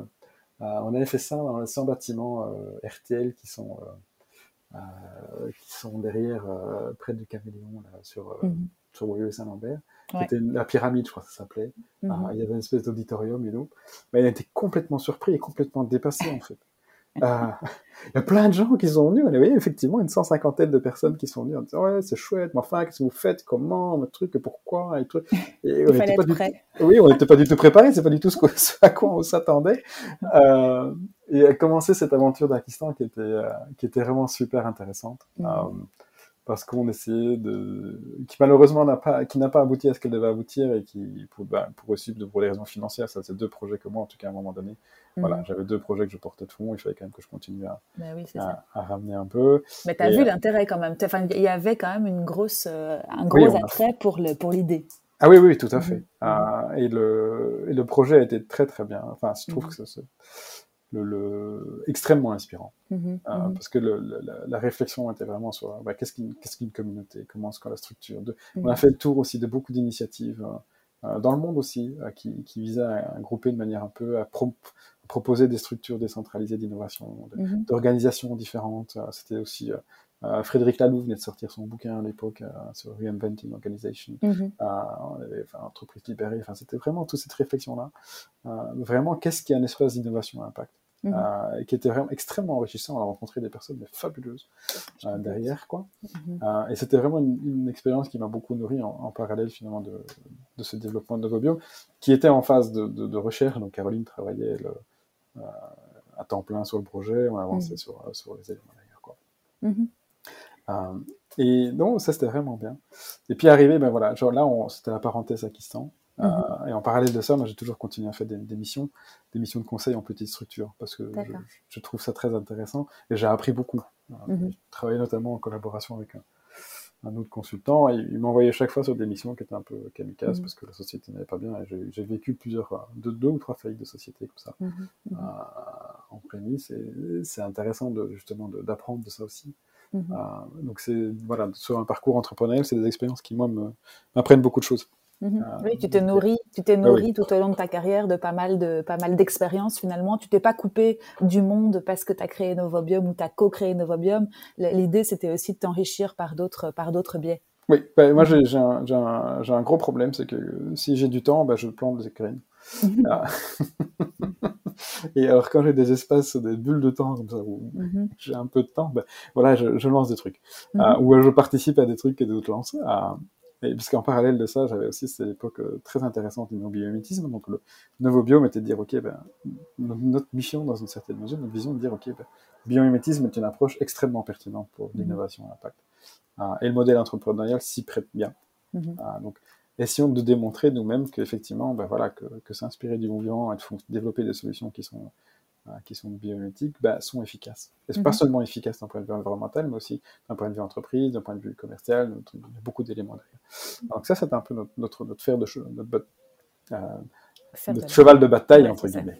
euh, on avait fait ça dans les 100 bâtiments euh, RTL qui sont, euh, qui sont derrière, près du Caméléon, là, sur, mm -hmm. sur et Saint-Lambert. Ouais. C'était la pyramide, je crois que ça s'appelait. Mm -hmm. il y avait une espèce d'auditorium et tout. Mais il était complètement surpris et complètement dépassé, en fait. Euh, [LAUGHS] il y a plein de gens qui sont venus. On effectivement une cent cinquantaine de personnes qui sont venues en disant ouais c'est chouette, mais enfin qu'est-ce que vous faites, comment, le truc, pourquoi? Et tout. Et il fallait être prêt. Oui, on n'était pas du tout préparé. C'est pas du tout ce, à quoi on s'attendait. Euh, et a commencé cette aventure d'Akistan qui était euh, qui était vraiment super intéressante. Mm. Euh, parce qu'on essayait de, qui malheureusement n'a pas, qui n'a pas abouti à ce qu'elle devait aboutir et qui, pour, ben, pour aussi pour les raisons financières, ça c'est deux projets que moi en tout cas à un moment donné, voilà, mhm. j'avais deux projets que je portais de fond, il fallait quand même que je continue à, ben oui, à, à, ramener un peu. Mais tu as vu euh, l'intérêt quand même, enfin, il y avait quand même une grosse, euh, un gros oui, attrait a... pour l'idée. Ah oui, oui, tout à fait. Mmh. Euh, et, le, et le projet a été très très bien. Enfin, je trouve mmh. que c'est le, le, extrêmement inspirant. Euh, parce que le, la, la, réflexion était vraiment sur bah, qu'est-ce qu'une qu'est-ce qu'une communauté, comment est-ce qu'on la structure? De, on a fait le tour aussi de beaucoup d'initiatives dans le monde aussi qui, qui visaient à, à, grouper de manière un peu à pro proposer des structures décentralisées d'innovation, d'organisations différentes. C'était aussi euh, Frédéric Laloux venait de sortir son bouquin à l'époque euh, sur Reinventing Organization, mm -hmm. euh, on avait, enfin, entreprise libérée, enfin, c'était vraiment toute cette réflexion-là. vraiment, qu'est-ce qui est un espace d'innovation à impact? Mm -hmm. qui était vraiment extrêmement enrichissant. On a rencontré des personnes mais fabuleuses euh, derrière, quoi. Mm -hmm. et c'était vraiment une, une expérience qui m'a beaucoup nourri en, en, parallèle finalement de, de ce développement de Novobiome, qui était en phase de, de, de recherche. Donc Caroline travaillait le, à temps plein sur le projet, on avançait mm -hmm. sur, sur les éléments d'ailleurs, quoi. Euh, et donc, ça, c'était vraiment bien. Et puis, arrivé, ben voilà, genre là, c'était la parenthèse Akistan. Mm -hmm. euh, et en parallèle de ça, moi, j'ai toujours continué à faire des, des, missions, des missions de conseil en petite structure, parce que je, je, trouve ça très intéressant et j'ai appris beaucoup. -hmm. J'ai travaillé notamment en collaboration avec un, un autre consultant et il m'envoyait chaque fois sur des missions qui étaient un peu kamikazes -hmm. parce que la société n'allait pas bien et j'ai vécu plusieurs, deux, deux ou trois faillites de société comme ça euh, en prémisse et c'est intéressant de, justement d'apprendre de, de ça aussi. Euh, donc c'est voilà, sur un parcours entrepreneurial, c'est des expériences qui moi m'apprennent beaucoup de choses. Mmh. Euh, oui, tu t'es nourri, tu t'es nourri oui. tout au long de ta carrière de pas mal de pas mal d'expériences finalement. Tu t'es pas coupé du monde parce que tu as créé Novobium ou tu as co-créé Novobium. L'idée c'était aussi de t'enrichir par d'autres par d'autres biais. Oui, bah, moi j'ai un, un, un, gros problème, c'est que si j'ai du temps, bah, je plante des graines. Ah. [LAUGHS] Et alors, quand j'ai des espaces, des bulles de temps comme ça, où mm -hmm. j'ai un peu de temps, ben, voilà, je, je, lance des trucs. Mm -hmm. euh, ou je participe à des trucs que d'autres lancent. Euh, et puisqu'en parallèle de ça, j'avais aussi cette époque euh, très intéressante du biomimétisme. Donc, le nouveau biome était de dire, OK, ben, notre mission, dans une certaine mesure, notre vision, de dire, OK, ben, biomimétisme est une approche extrêmement pertinente pour mm-hmm. l'innovation à impact. Euh, et le modèle entrepreneurial s'y prête bien. Mm-hmm. Euh, donc, essayons de démontrer nous-mêmes qu'effectivement, ben voilà, que, que s'inspirer du mouvement et de développer des solutions qui sont, qui sont biométriques ben, sont efficaces. Et mm -hmm. pas seulement efficaces d'un point de vue environnemental, mais aussi d'un point de vue entreprise, d'un point de vue commercial, il y a beaucoup d'éléments derrière. Donc ça, c'est un peu notre, notre, notre fer de notre, euh, notre cheval de bataille, ouais, entre guillemets.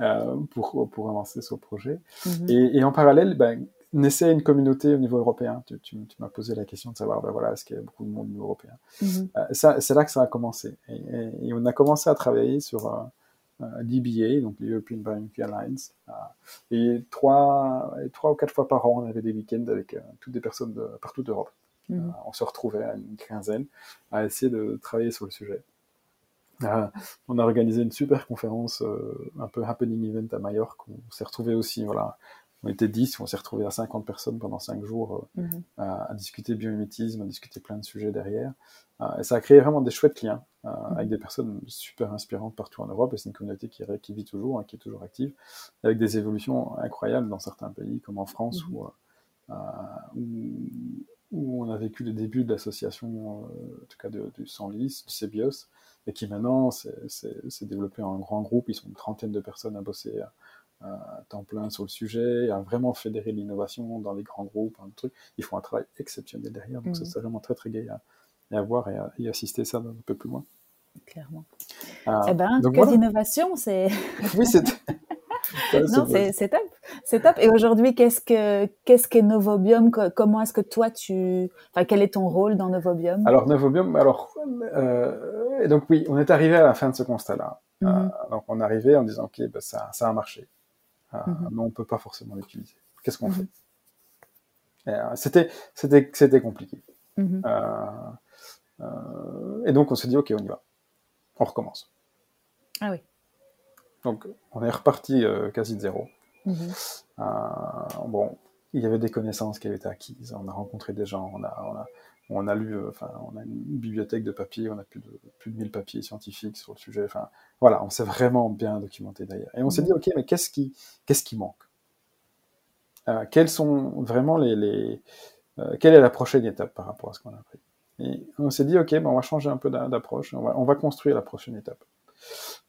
Euh, pour, pour avancer sur le projet. Mhm. Et, et, en parallèle, ben, naissait une communauté au niveau européen. Tu, tu, m'as posé la question de savoir, ben voilà, est-ce qu'il y a beaucoup de monde au niveau européen mhm. ça, C'est là que ça a commencé. Et, et, on a commencé à travailler sur l'EBA, donc l'European Bioenergy Alliance. et trois, trois ou quatre fois par an, on avait des week-ends avec toutes des personnes de partout d'Europe. Mhm. on se retrouvait à une quinzaine à essayer de travailler sur le sujet. Euh, on a organisé une super conférence, euh, un peu happening event à Majorque. On s'est retrouvé aussi, voilà, on était 10, on s'est retrouvé à 50 personnes pendant 5 jours euh, mhm. à, discuter biomimétisme, à discuter plein de sujets derrière. et ça a créé vraiment des chouettes liens mhm. avec des personnes super inspirantes partout en Europe. Et c'est une communauté qui, qui vit toujours, hein, qui est toujours active, avec des évolutions incroyables dans certains pays, comme en France, mhm. où, où, on a vécu le début de l'association, en tout cas du Sanlis, du CBIOS, et qui maintenant s'est développé en grand groupe. Ils sont une trentaine de personnes à bosser à, temps plein sur le sujet, à vraiment fédérer l'innovation dans les grands groupes, un truc. Ils font un travail exceptionnel derrière, donc ça mhm. c'est vraiment très très gai à, à voir et à y assister ça un peu plus loin. Clairement. Euh, eh ben, que d'innovation, c'est. [LAUGHS] oui, c'est. [LAUGHS] non, c'est top. C'est top. Et aujourd'hui, qu'est-ce que qu'est-ce qu'est Novobium Comment est-ce que toi tu, enfin, quel est ton rôle dans Novobium Alors Novobium, alors euh, donc oui, on est arrivé à la fin de ce constat-là. Euh, mhm. donc on est arrivé en disant ok, ben, ça ça a marché, euh, mhm. mais on peut pas forcément l'utiliser. Qu'est-ce qu'on mhm. fait? C'était c'était c'était compliqué. et donc on s'est dit ok, on y va, on recommence. Ah oui. Donc, on est reparti euh, quasi de zéro. Mhm. Euh, bon, il y avait des connaissances qui avaient été acquises. On a rencontré des gens, on a, on a, on a lu, euh, enfin, on a une bibliothèque de papiers, on a plus de, plus de 1000 papiers scientifiques sur le sujet. Enfin, voilà, on s'est vraiment bien documenté d'ailleurs. Et on s'est mhm. dit, OK, mais qu'est-ce qui, qu'est-ce qui manque? Euh, Quelles sont vraiment les, les euh, quelle est la prochaine étape par rapport à ce qu'on a appris? Et on s'est dit, OK, ben, on va changer un peu d'approche, on va, on va construire la prochaine étape.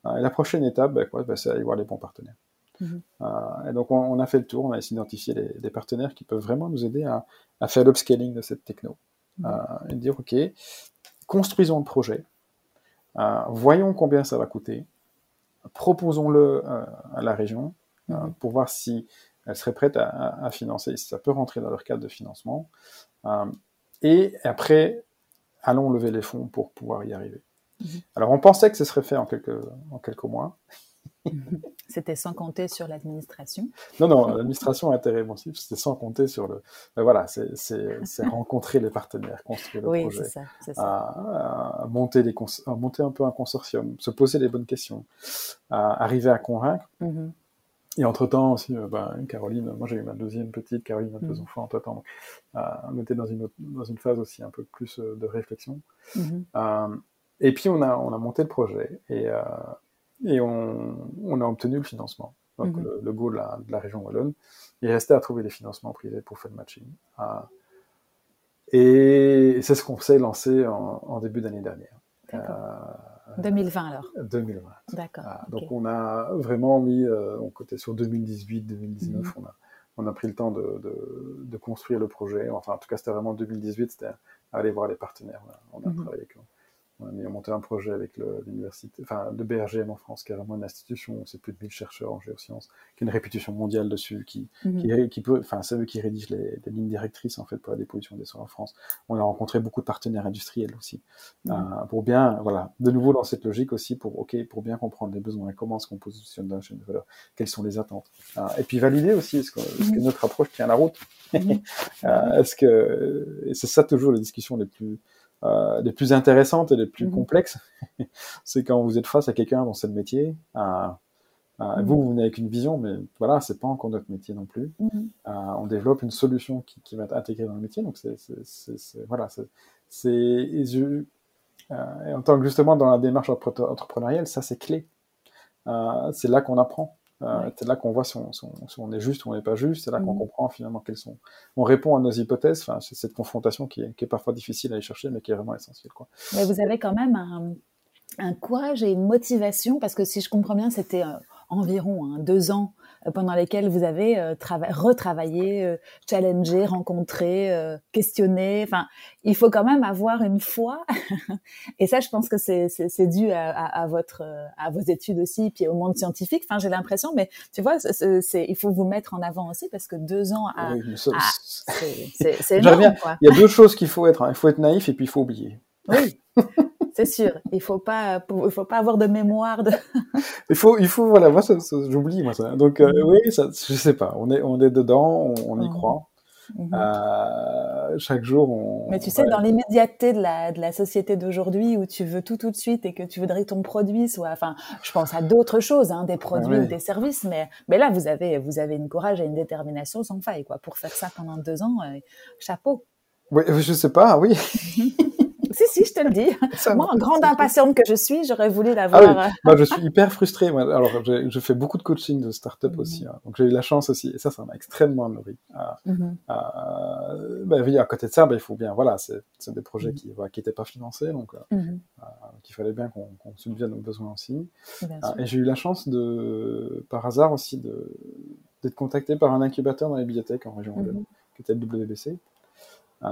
Euh, et la prochaine étape, ben, quoi, ben, c'est aller voir les bons partenaires. Mhm. Euh, et donc on, a fait le tour, on a essayé d'identifier des partenaires qui peuvent vraiment nous aider à, à faire l'upscaling de cette techno. Euh, et dire, OK, construisons le projet, voyons combien ça va coûter, proposons-le à la région pour voir si elle serait prête à, à, financer, si ça peut rentrer dans leur cadre de financement. et après, allons lever les fonds pour pouvoir y arriver. Mhm. Alors on pensait que ce serait fait en quelques, en quelques mois. C'était sans compter sur l'administration. Non, non, l'administration a été réponsive, c'était sans compter sur le. Mais voilà, c'est rencontrer les partenaires, construire le oui, projet, ça, ça. monter, les monter un peu un consortium, se poser les bonnes questions, à arriver à convaincre. Mhm. Et entre-temps aussi, euh, ben, Caroline, moi j'ai eu ma deuxième petite, Caroline a deux mhm. enfants donc euh, on était dans une, dans une phase aussi un peu plus euh, de réflexion. Et puis on a, on a monté le projet et, euh, et on, on, a obtenu le financement. Donc mhm. le, le, go de la, de la, région Wallonne. Il restait à trouver des financements privés pour faire le matching. Euh, et c'est ce qu'on s'est lancé en, en début d'année dernière. Euh, 2020 alors 2020. D'accord. Ah, donc on a vraiment mis, euh, on côté sur 2018, 2019, mhm. on, a, on a pris le temps de, de, de, construire le projet. Enfin, en tout cas, c'était vraiment 2018, c'était aller voir les partenaires. On a, mhm. travaillé avec eux on a monté un projet avec l'université, enfin le BRGM en France, qui est vraiment une institution, c'est plus de 1000 chercheurs en géosciences, qui a une réputation mondiale dessus, qui, mhm. qui, peut, enfin c'est eux qui rédigent les, lignes directrices en fait pour la dépollution des sols en France. On a rencontré beaucoup de partenaires industriels aussi, mhm. euh, pour bien, voilà, de nouveau dans cette logique aussi pour, ok, pour bien comprendre les besoins, comment est-ce qu'on positionne dans la chaîne de valeur, quelles sont les attentes, euh, et puis valider aussi est-ce que, que, mhm. notre approche tient la route, [LAUGHS] euh, est-ce que, c'est ça toujours les discussions les plus euh, les plus intéressantes et les plus mhm. complexes, [LAUGHS] c'est quand vous êtes face à quelqu'un dans ce métier. Euh, euh, vous, vous venez avec une vision, mais voilà, c'est pas encore notre métier non plus. Mhm. Euh, on développe une solution qui, qui, va être intégrée dans le métier, donc c'est, voilà, c'est, en tant que justement dans la démarche entrepreneuriale, ça c'est clé. c'est là qu'on apprend. Euh, c'est là qu'on voit si on, si, on, est juste ou on n'est pas juste. C'est là qu'on mhm. comprend finalement quelles sont. On répond à nos hypothèses. Enfin, c'est cette confrontation qui est, qui est, parfois difficile à aller chercher, mais qui est vraiment essentielle. Quoi. Mais vous avez quand même un, un, courage et une motivation parce que si je comprends bien, c'était euh, environ hein, deux ans pendant lesquels vous avez retravaillé, challengé, rencontré, questionné. Enfin, il faut quand même avoir une foi. [LAUGHS] et ça, je pense que c'est dû à, à, votre à vos études aussi, puis au monde scientifique. Enfin, j'ai l'impression, mais tu vois, c'est il faut vous mettre en avant aussi parce que deux ans à, c'est énorme. Quoi. Il y a deux choses qu'il faut être. Hein. Il faut être naïf et puis il faut oublier. Oui. [LAUGHS] c'est sûr. Il faut pas, il faut pas avoir de mémoire. De... [LAUGHS] il faut, il faut, voilà, moi, j'oublie, moi, ça. Donc, euh, oui, ça, je sais pas. On est, on est dedans, on, y croit. Mhm. Euh, chaque jour, on. Mais tu sais, dans l'immédiateté de la, de la société d'aujourd'hui où tu veux tout tout de suite et que tu voudrais que ton produit soit, enfin, je pense à d'autres choses, hein, des produits ou des services, mais, mais là, vous avez, vous avez une courage et une détermination sans faille, quoi, pour faire ça pendant deux ans, euh, chapeau. Oui, je sais pas, oui. [LAUGHS] Je te le dis. moi, en grande impatiente que je suis, j'aurais voulu l'avoir. Ah oui. moi, je suis hyper frustré. Alors, je fais beaucoup de coaching de start-up mhm. aussi. Hein. Donc, j'ai eu la chance aussi. Et ça, ça m'a extrêmement nourri. Mm ben, oui, à côté de ça, ben, il faut bien. Voilà, c'est des projets mhm. qui n'étaient pas financés. Donc, euh, il fallait bien qu'on qu subvienne aux besoins aussi. et j'ai eu la chance de, par hasard aussi, d'être contacté par un incubateur dans les bibliothèques en région qui était le WBC. Euh,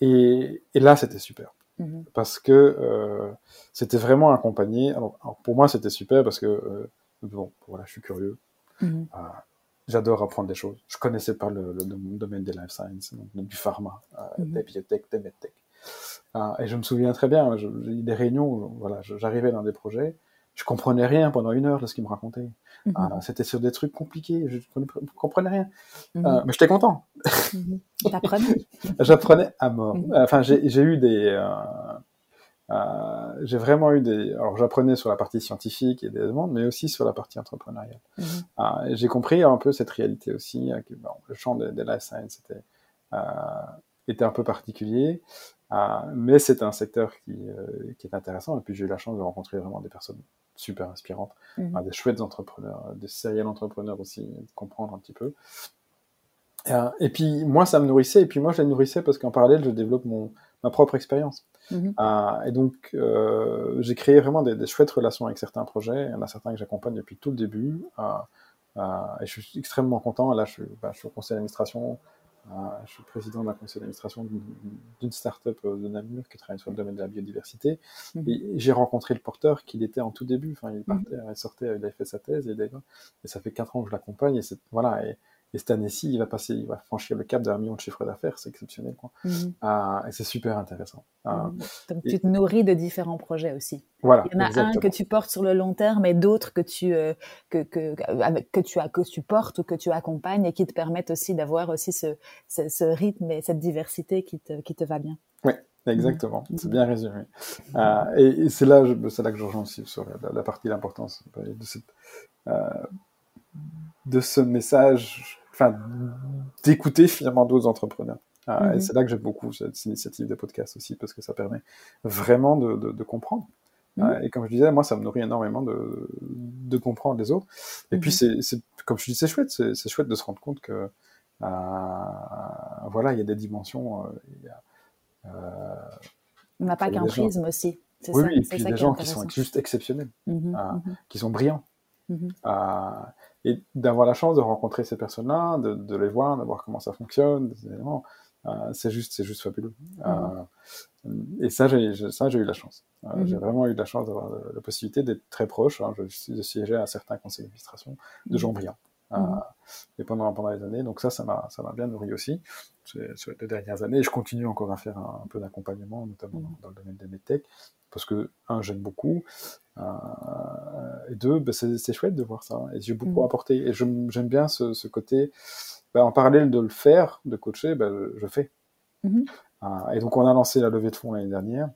et, et là, c'était super. Mhm. Parce que euh, c'était vraiment accompagné. Alors, pour moi, c'était super parce que, euh, bon, voilà, je suis curieux. Mhm. Euh, j'adore apprendre des choses. Je connaissais pas le, le, domaine des life sciences, donc, du pharma, euh, mhm. des biotech, des medtech. Et je me souviens très bien, j'ai eu des réunions où voilà, j'arrivais dans des projets, je comprenais rien pendant une heure de ce qu'ils me racontaient. Mhm. Euh, c'était sur des trucs compliqués, je ne comprenais rien. Mhm. Euh, mais j'étais content. Mhm. [LAUGHS] J'apprenais à mort. Enfin, j'ai eu des... Euh, j'ai vraiment eu des... Alors, j'apprenais sur la partie scientifique et des demandes, mais aussi sur la partie entrepreneuriale. j'ai compris un peu cette réalité aussi, que bon, le champ des, des life science était, était un peu particulier. mais c'est un secteur qui, qui, est intéressant. Et puis j'ai eu la chance de rencontrer vraiment des personnes super inspirantes, mhm. des chouettes entrepreneurs, des serial entrepreneurs aussi, de comprendre un petit peu. Euh, et puis moi, ça me nourrissait, et puis moi, je les nourrissais parce qu'en parallèle, je développe mon, ma propre expérience. Mhm. Euh, et donc, euh, j'ai créé vraiment des, chouettes relations avec certains projets. Il y en a certains que j'accompagne depuis tout le début. et je suis extrêmement content. Là, je suis, bah, je suis au conseil d'administration je suis président d'un conseil d'administration d'une start-up euh, de Namur qui travaille sur le domaine de la biodiversité. Mhm. Et j'ai rencontré le porteur qu'il était en tout début. Enfin, il partait, il sortait, il avait fait sa thèse et, et ça fait quatre ans que je l'accompagne. Et voilà. Et, et cette année-ci, il va passer, il va franchir le cap d'un million de chiffre d'affaires, c'est exceptionnel, quoi. Mhm. Ah, et c'est super intéressant. Ah, mhm. Donc tu te nourris de différents projets aussi. Voilà. Il y en a un que tu portes sur le long terme et d'autres que tu euh, que, que, avec, que tu as que tu portes ou que tu accompagnes et qui te permettent aussi d'avoir aussi ce, ce, rythme et cette diversité qui te qui te va bien. Oui. Exactement, mhm. c'est bien résumé. Euh, et, c'est là, là que je rejoins aussi sur la, partie de l'importance de cette, euh, de ce message, enfin, d'écouter finalement d'autres entrepreneurs. Ah, et mhm. c'est là que j'aime beaucoup cette initiative de podcast aussi, parce que ça permet vraiment de, comprendre. Mhm. Ah, et comme je disais, moi, ça me nourrit énormément de, de comprendre les autres. Et puis, mhm. c'est, comme je dis, c'est chouette, c'est, chouette de se rendre compte que, ah, voilà, il y a des dimensions. Euh, euh, On n'a pas qu'un prisme aussi. oui, ça, et puis des gens qui sont juste exceptionnels, qui sont brillants. Et d'avoir la chance de rencontrer ces personnes-là, de, de, les voir, de voir comment ça fonctionne, euh, c'est juste, c'est juste fabuleux. Euh, et ça, j'ai, ça, j'ai eu la chance. Euh, mhm. J'ai vraiment eu la chance d'avoir la possibilité d'être très proche. Hein, je, de siéger à certains conseils d'administration de gens brillants. Mhm. et pendant, pendant les années. Donc ça, ça m'a, ça m'a bien nourri aussi sur les deux dernières années. Et je continue encore à faire un, peu d'accompagnement, notamment dans, le domaine des medtech, parce que un, j'aime beaucoup, euh, et deux, bah, c'est chouette de voir ça. Et j'ai beaucoup mm. apporté. Et j'aime bien ce, côté, bah, en parallèle de le faire, de coacher, bah, je, fais. Euh, et donc, on a lancé la levée de fonds l'année dernière,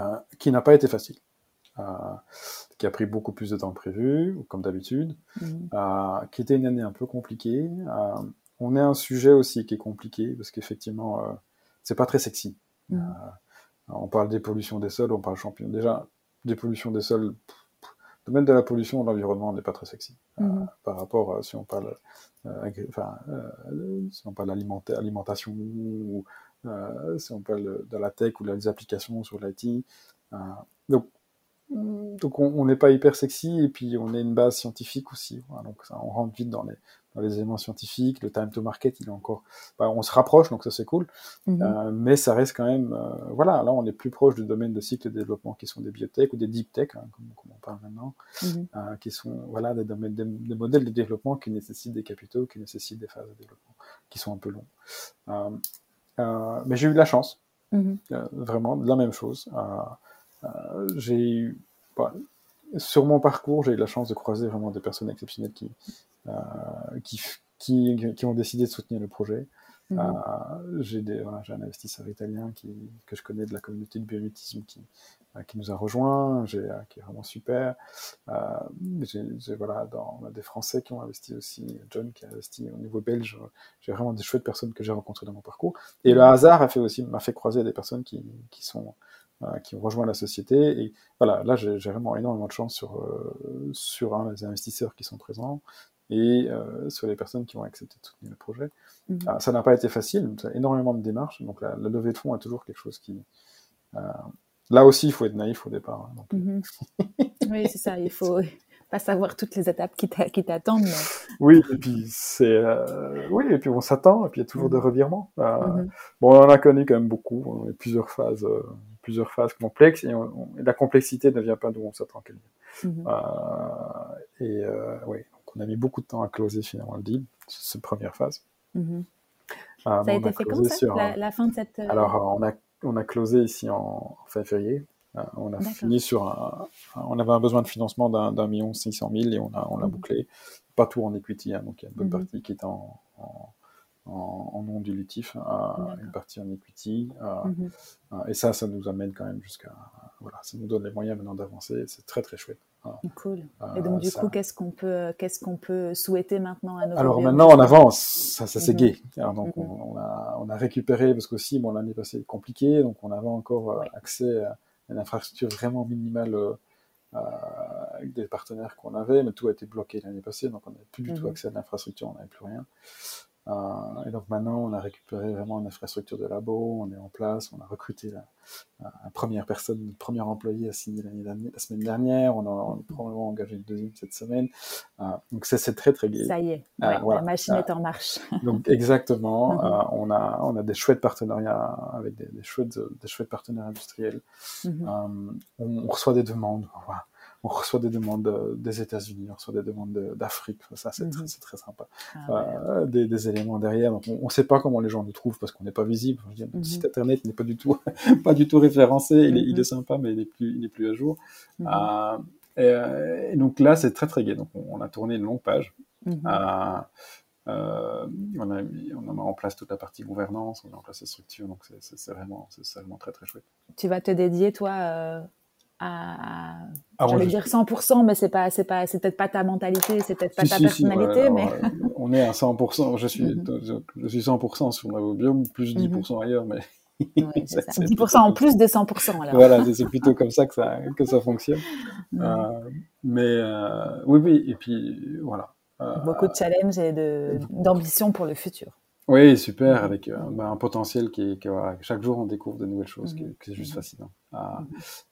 euh, qui n'a pas été facile. Qui a pris beaucoup plus de temps que prévu, comme d'habitude, mm-hmm. qui était une année un peu compliquée. on est un sujet aussi qui est compliqué, parce qu'effectivement, c'est pas très sexy. Mm. on parle des pollutions des sols, on parle champion. Déjà, des pollutions des sols, le domaine de la pollution de l'environnement n'est pas très sexy euh, mhm. par rapport si on parle, euh, enfin, euh, si on parle alimentation ou si on parle de la tech ou des applications sur l'IT. donc, donc on n'est pas hyper sexy et puis on est une base scientifique aussi. donc ça, on rentre vite dans les, dans les éléments scientifiques. Le time to market, il est encore, bah, on se rapproche, donc ça c'est cool. Mhm. Euh, mais ça reste quand même, euh, voilà, là on est plus proche du domaine de cycle de développement qui sont des biotech ou des deep tech, hein, comme, on parle maintenant, mhm. euh, qui sont voilà des domaines, des, modèles de développement qui nécessitent des capitaux, qui nécessitent des phases de développement qui sont un peu longs. mais j'ai eu de la chance, mhm. vraiment de la même chose. J'ai eu sur mon parcours, j'ai eu la chance de croiser vraiment des personnes exceptionnelles qui, euh, qui, qui, qui, ont décidé de soutenir le projet. Mhm. Euh, j'ai un investisseur italien qui, que je connais de la communauté de biomutisme qui, euh, qui nous a rejoint, qui est vraiment super. j'ai voilà, dans, des Français qui ont investi aussi, John qui a investi au niveau belge. J'ai vraiment des chouettes personnes que j'ai rencontrées dans mon parcours. Et le hasard a fait aussi m'a fait croiser des personnes qui, qui sont euh, qui ont rejoint la société. Et voilà, là, j'ai vraiment énormément de chance sur, euh, sur les investisseurs qui sont présents et euh, sur les personnes qui ont accepté de soutenir le projet. Mhm. Ça n'a pas été facile, ça a énormément de démarches. Donc la, levée de fonds est toujours quelque chose qui... là aussi, il faut être naïf au départ. Hein, mhm. oui, c'est ça, il faut [LAUGHS] pas savoir toutes les étapes qui t'attendent. Mais... Oui, et puis c'est oui, et puis on s'attend, et puis il y a toujours des mhm. revirements. Bon, on en a connu quand même beaucoup, on a plusieurs phases plusieurs phases complexes et, la complexité ne vient pas d'où on s'attend qu'elle vienne. Mhm. Euh, et euh, oui, on a mis beaucoup de temps à closer finalement le deal, cette première phase. Mhm. Euh, ça a été fait comme ça, la, fin de cette... Alors, on a, on a closé ici en, fin février. on a fini sur un, On avait un besoin de financement d'un million six cent mille et on a, on l'a mhm. bouclé. Pas tout en equity, hein, donc il y a une bonne partie qui est en, en en, non dilutif, une partie en equity. Mhm. et ça, ça nous amène quand même jusqu'à. Voilà, ça nous donne les moyens maintenant d'avancer. C'est très très chouette. Cool. Et donc du coup, qu'est-ce qu'on peut, qu'est-ce qu'on peut souhaiter maintenant à nos Alors maintenant, on avance. Ça, ça c'est mhm. gai. donc mhm. on, a, on a récupéré parce qu'aussi, bon, l'année passée est compliquée, donc on avait encore euh, accès à une infrastructure vraiment minimale. Euh, avec des partenaires qu'on avait, mais tout a été bloqué l'année passée, donc on n'avait plus du tout accès à l'infrastructure, on n'avait plus rien. Euh, et donc maintenant, on a récupéré vraiment une infrastructure de labo, on est en place, on a recruté la, première personne, le premier employé à signer l'année la semaine dernière, on a, probablement engagé une deuxième cette semaine. Euh, donc c'est très très gai. Ça y est, euh, la machine est en marche. [LAUGHS] donc exactement, [LAUGHS] mhm. on, a, on a des chouettes partenariats avec des, des chouettes, des chouettes partenaires industriels. Mhm. on, reçoit des demandes. Voilà on reçoit des demandes des États-Unis, on reçoit des demandes d'Afrique. Ça, c'est très, mhm. très, sympa. Ah euh, des, éléments derrière. Donc, on ne sait pas comment les gens nous trouvent parce qu'on n'est pas visible. Je dire, site mhm. internet n'est pas du tout, [LAUGHS] pas du tout référencé. Il, est, il, est, mhm. sympa, mais il n'est plus, il est plus à jour. Euh, euh, et, donc là, c'est très très gai. Donc, on, a tourné une longue page. on, a on, a mis en place toute la partie gouvernance, on a mis en place la structure, donc c'est vraiment, vraiment très très chouette. Tu vas te dédier, toi, à, vais dire 100%, mais c'est pas, c'est pas, c'est peut-être pas ta mentalité, c'est peut-être pas ta personnalité, mais. on est à 100%, je suis, mhm. je suis 100% sur biome, plus 10% mhm. ailleurs, mais. 10% [LAUGHS] en plus des 100%. Alors. Voilà, c'est plutôt comme ça que ça, que ça fonctionne. Euh, mais euh, oui, oui, et puis voilà. Euh, Beaucoup de challenges et d'ambition pour le futur. Oui, super, avec bah, un potentiel qui est, voilà, chaque jour on découvre de nouvelles choses, qui, qui est juste fascinant. Mhm.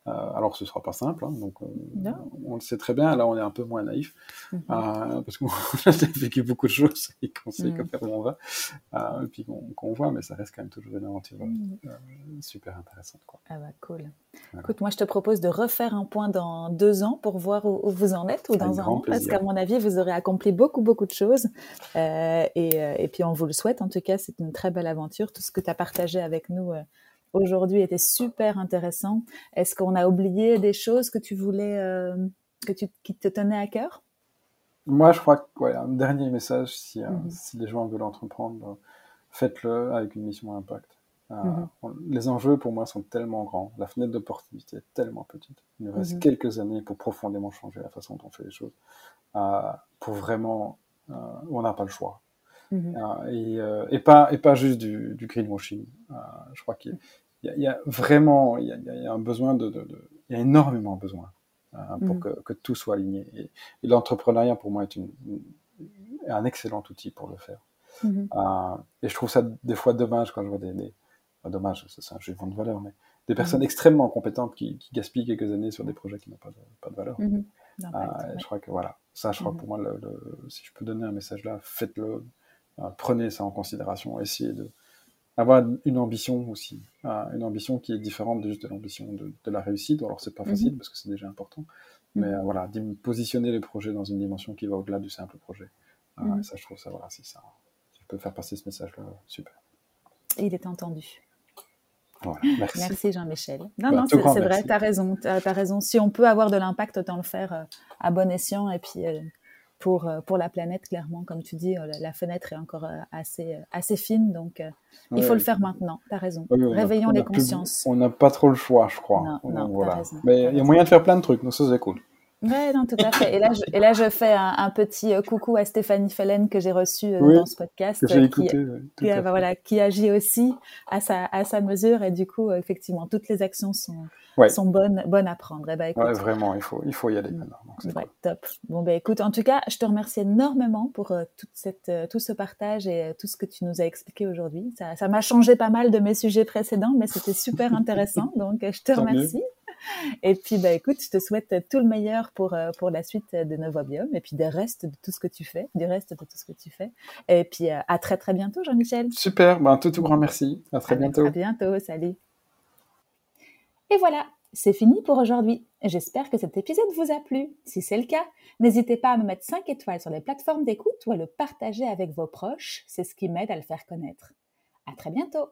euh, alors ce sera pas simple, hein, donc on, le sait très bien. Là, on est un peu moins naïf mhm. euh, parce qu'on [LAUGHS] a vécu beaucoup de choses et qu'on sait mhm. où on va, euh, et puis qu'on voit, mais ça reste quand même toujours une aventure super intéressante. Quoi. Ah bah cool. Écoute, moi je te propose de refaire un point dans deux ans pour voir où, vous en êtes ou dans un an, parce qu'à mon avis vous aurez accompli beaucoup beaucoup de choses et, et, puis on vous le souhaite. En tout cas, c'est une très belle aventure. Tout ce que tu as partagé avec nous aujourd'hui était super intéressant. Est-ce qu'on a oublié des choses que tu voulais, euh, que tu, qui te tenaient à cœur? Moi, je crois que un dernier message, si, euh, mhm. si les gens veulent entreprendre, euh, faites-le avec une mission impact. Mhm. Les enjeux pour moi sont tellement grands, la fenêtre d'opportunité est tellement petite. Il nous reste mhm. quelques années pour profondément changer la façon dont on fait les choses, pour vraiment, on n'a pas le choix. Et, et, pas, et pas juste du, du greenwashing. je crois qu'il il y, a vraiment, il y a, un besoin de, il y a énormément besoin hein, pour mm. que, tout soit aligné. Et, l'entrepreneuriat pour moi est une, un excellent outil pour le faire. Mm-hmm. Euh, et je trouve ça des fois dommage quand je vois des, dommage, c'est un jugement de valeur, mais des personnes mhm. extrêmement compétentes qui, gaspillent quelques années sur des projets qui n'ont pas de, pas de valeur. Mhm. Je crois que voilà, ça, je crois que pour moi, le, si je peux donner un message là, faites-le, prenez ça en considération, essayez de avoir une ambition aussi, une ambition qui est différente de juste de l'ambition de, la réussite. Alors c'est pas facile parce que c'est déjà important, mais voilà, positionner les projets dans une dimension qui va au-delà du simple projet. ça, je trouve ça, voilà, si ça, si je peux faire passer ce message-là, super. Il est entendu. [LAUGHS] merci. Jean-Michel. Non, bah, non, c'est vrai, tu as raison, as, raison. Si on peut avoir de l'impact, autant le faire euh, à bon escient. Et puis, euh, pour, euh, pour la planète, clairement, comme tu dis, la, fenêtre est encore assez, assez fine. Donc, il faut le faire maintenant. Tu as raison. Réveillons les consciences. on n'a pas trop le choix, je crois. Non, voilà. Mais il y a moyen de faire plein de trucs, donc ça, c'est cool. Oui, non, tout à fait. Et là, je, et là, je fais un, petit euh, coucou à Stéphanie Fellen que j'ai reçu euh, dans ce podcast. Que euh, écouté. Qui, voilà, qui agit aussi à sa, à sa mesure. Et du coup, effectivement, toutes les actions sont, sont bonnes, bonnes à prendre. Et eh ben, écoute, vraiment, il faut, il faut y aller maintenant. ouais, top. Bon, ben, écoute, en tout cas, je te remercie énormément pour toute cette, tout ce partage et tout ce que tu nous as expliqué aujourd'hui. Ça m'a changé pas mal de mes sujets précédents, mais c'était super intéressant. donc, je te remercie. Et puis, bah, écoute, je te souhaite tout le meilleur pour, euh, pour la suite de Novobium et puis des restes de tout ce que tu fais, du reste de tout ce que tu fais. Et puis, euh, à très, très bientôt, Jean-Michel. Super, ben, tout, tout grand merci. À très bientôt. À bientôt, salut. Et voilà, c'est fini pour aujourd'hui. J'espère que cet épisode vous a plu. Si c'est le cas, n'hésitez pas à me mettre 5 étoiles sur les plateformes d'écoute ou à le partager avec vos proches. C'est ce qui m'aide à le faire connaître. À très bientôt.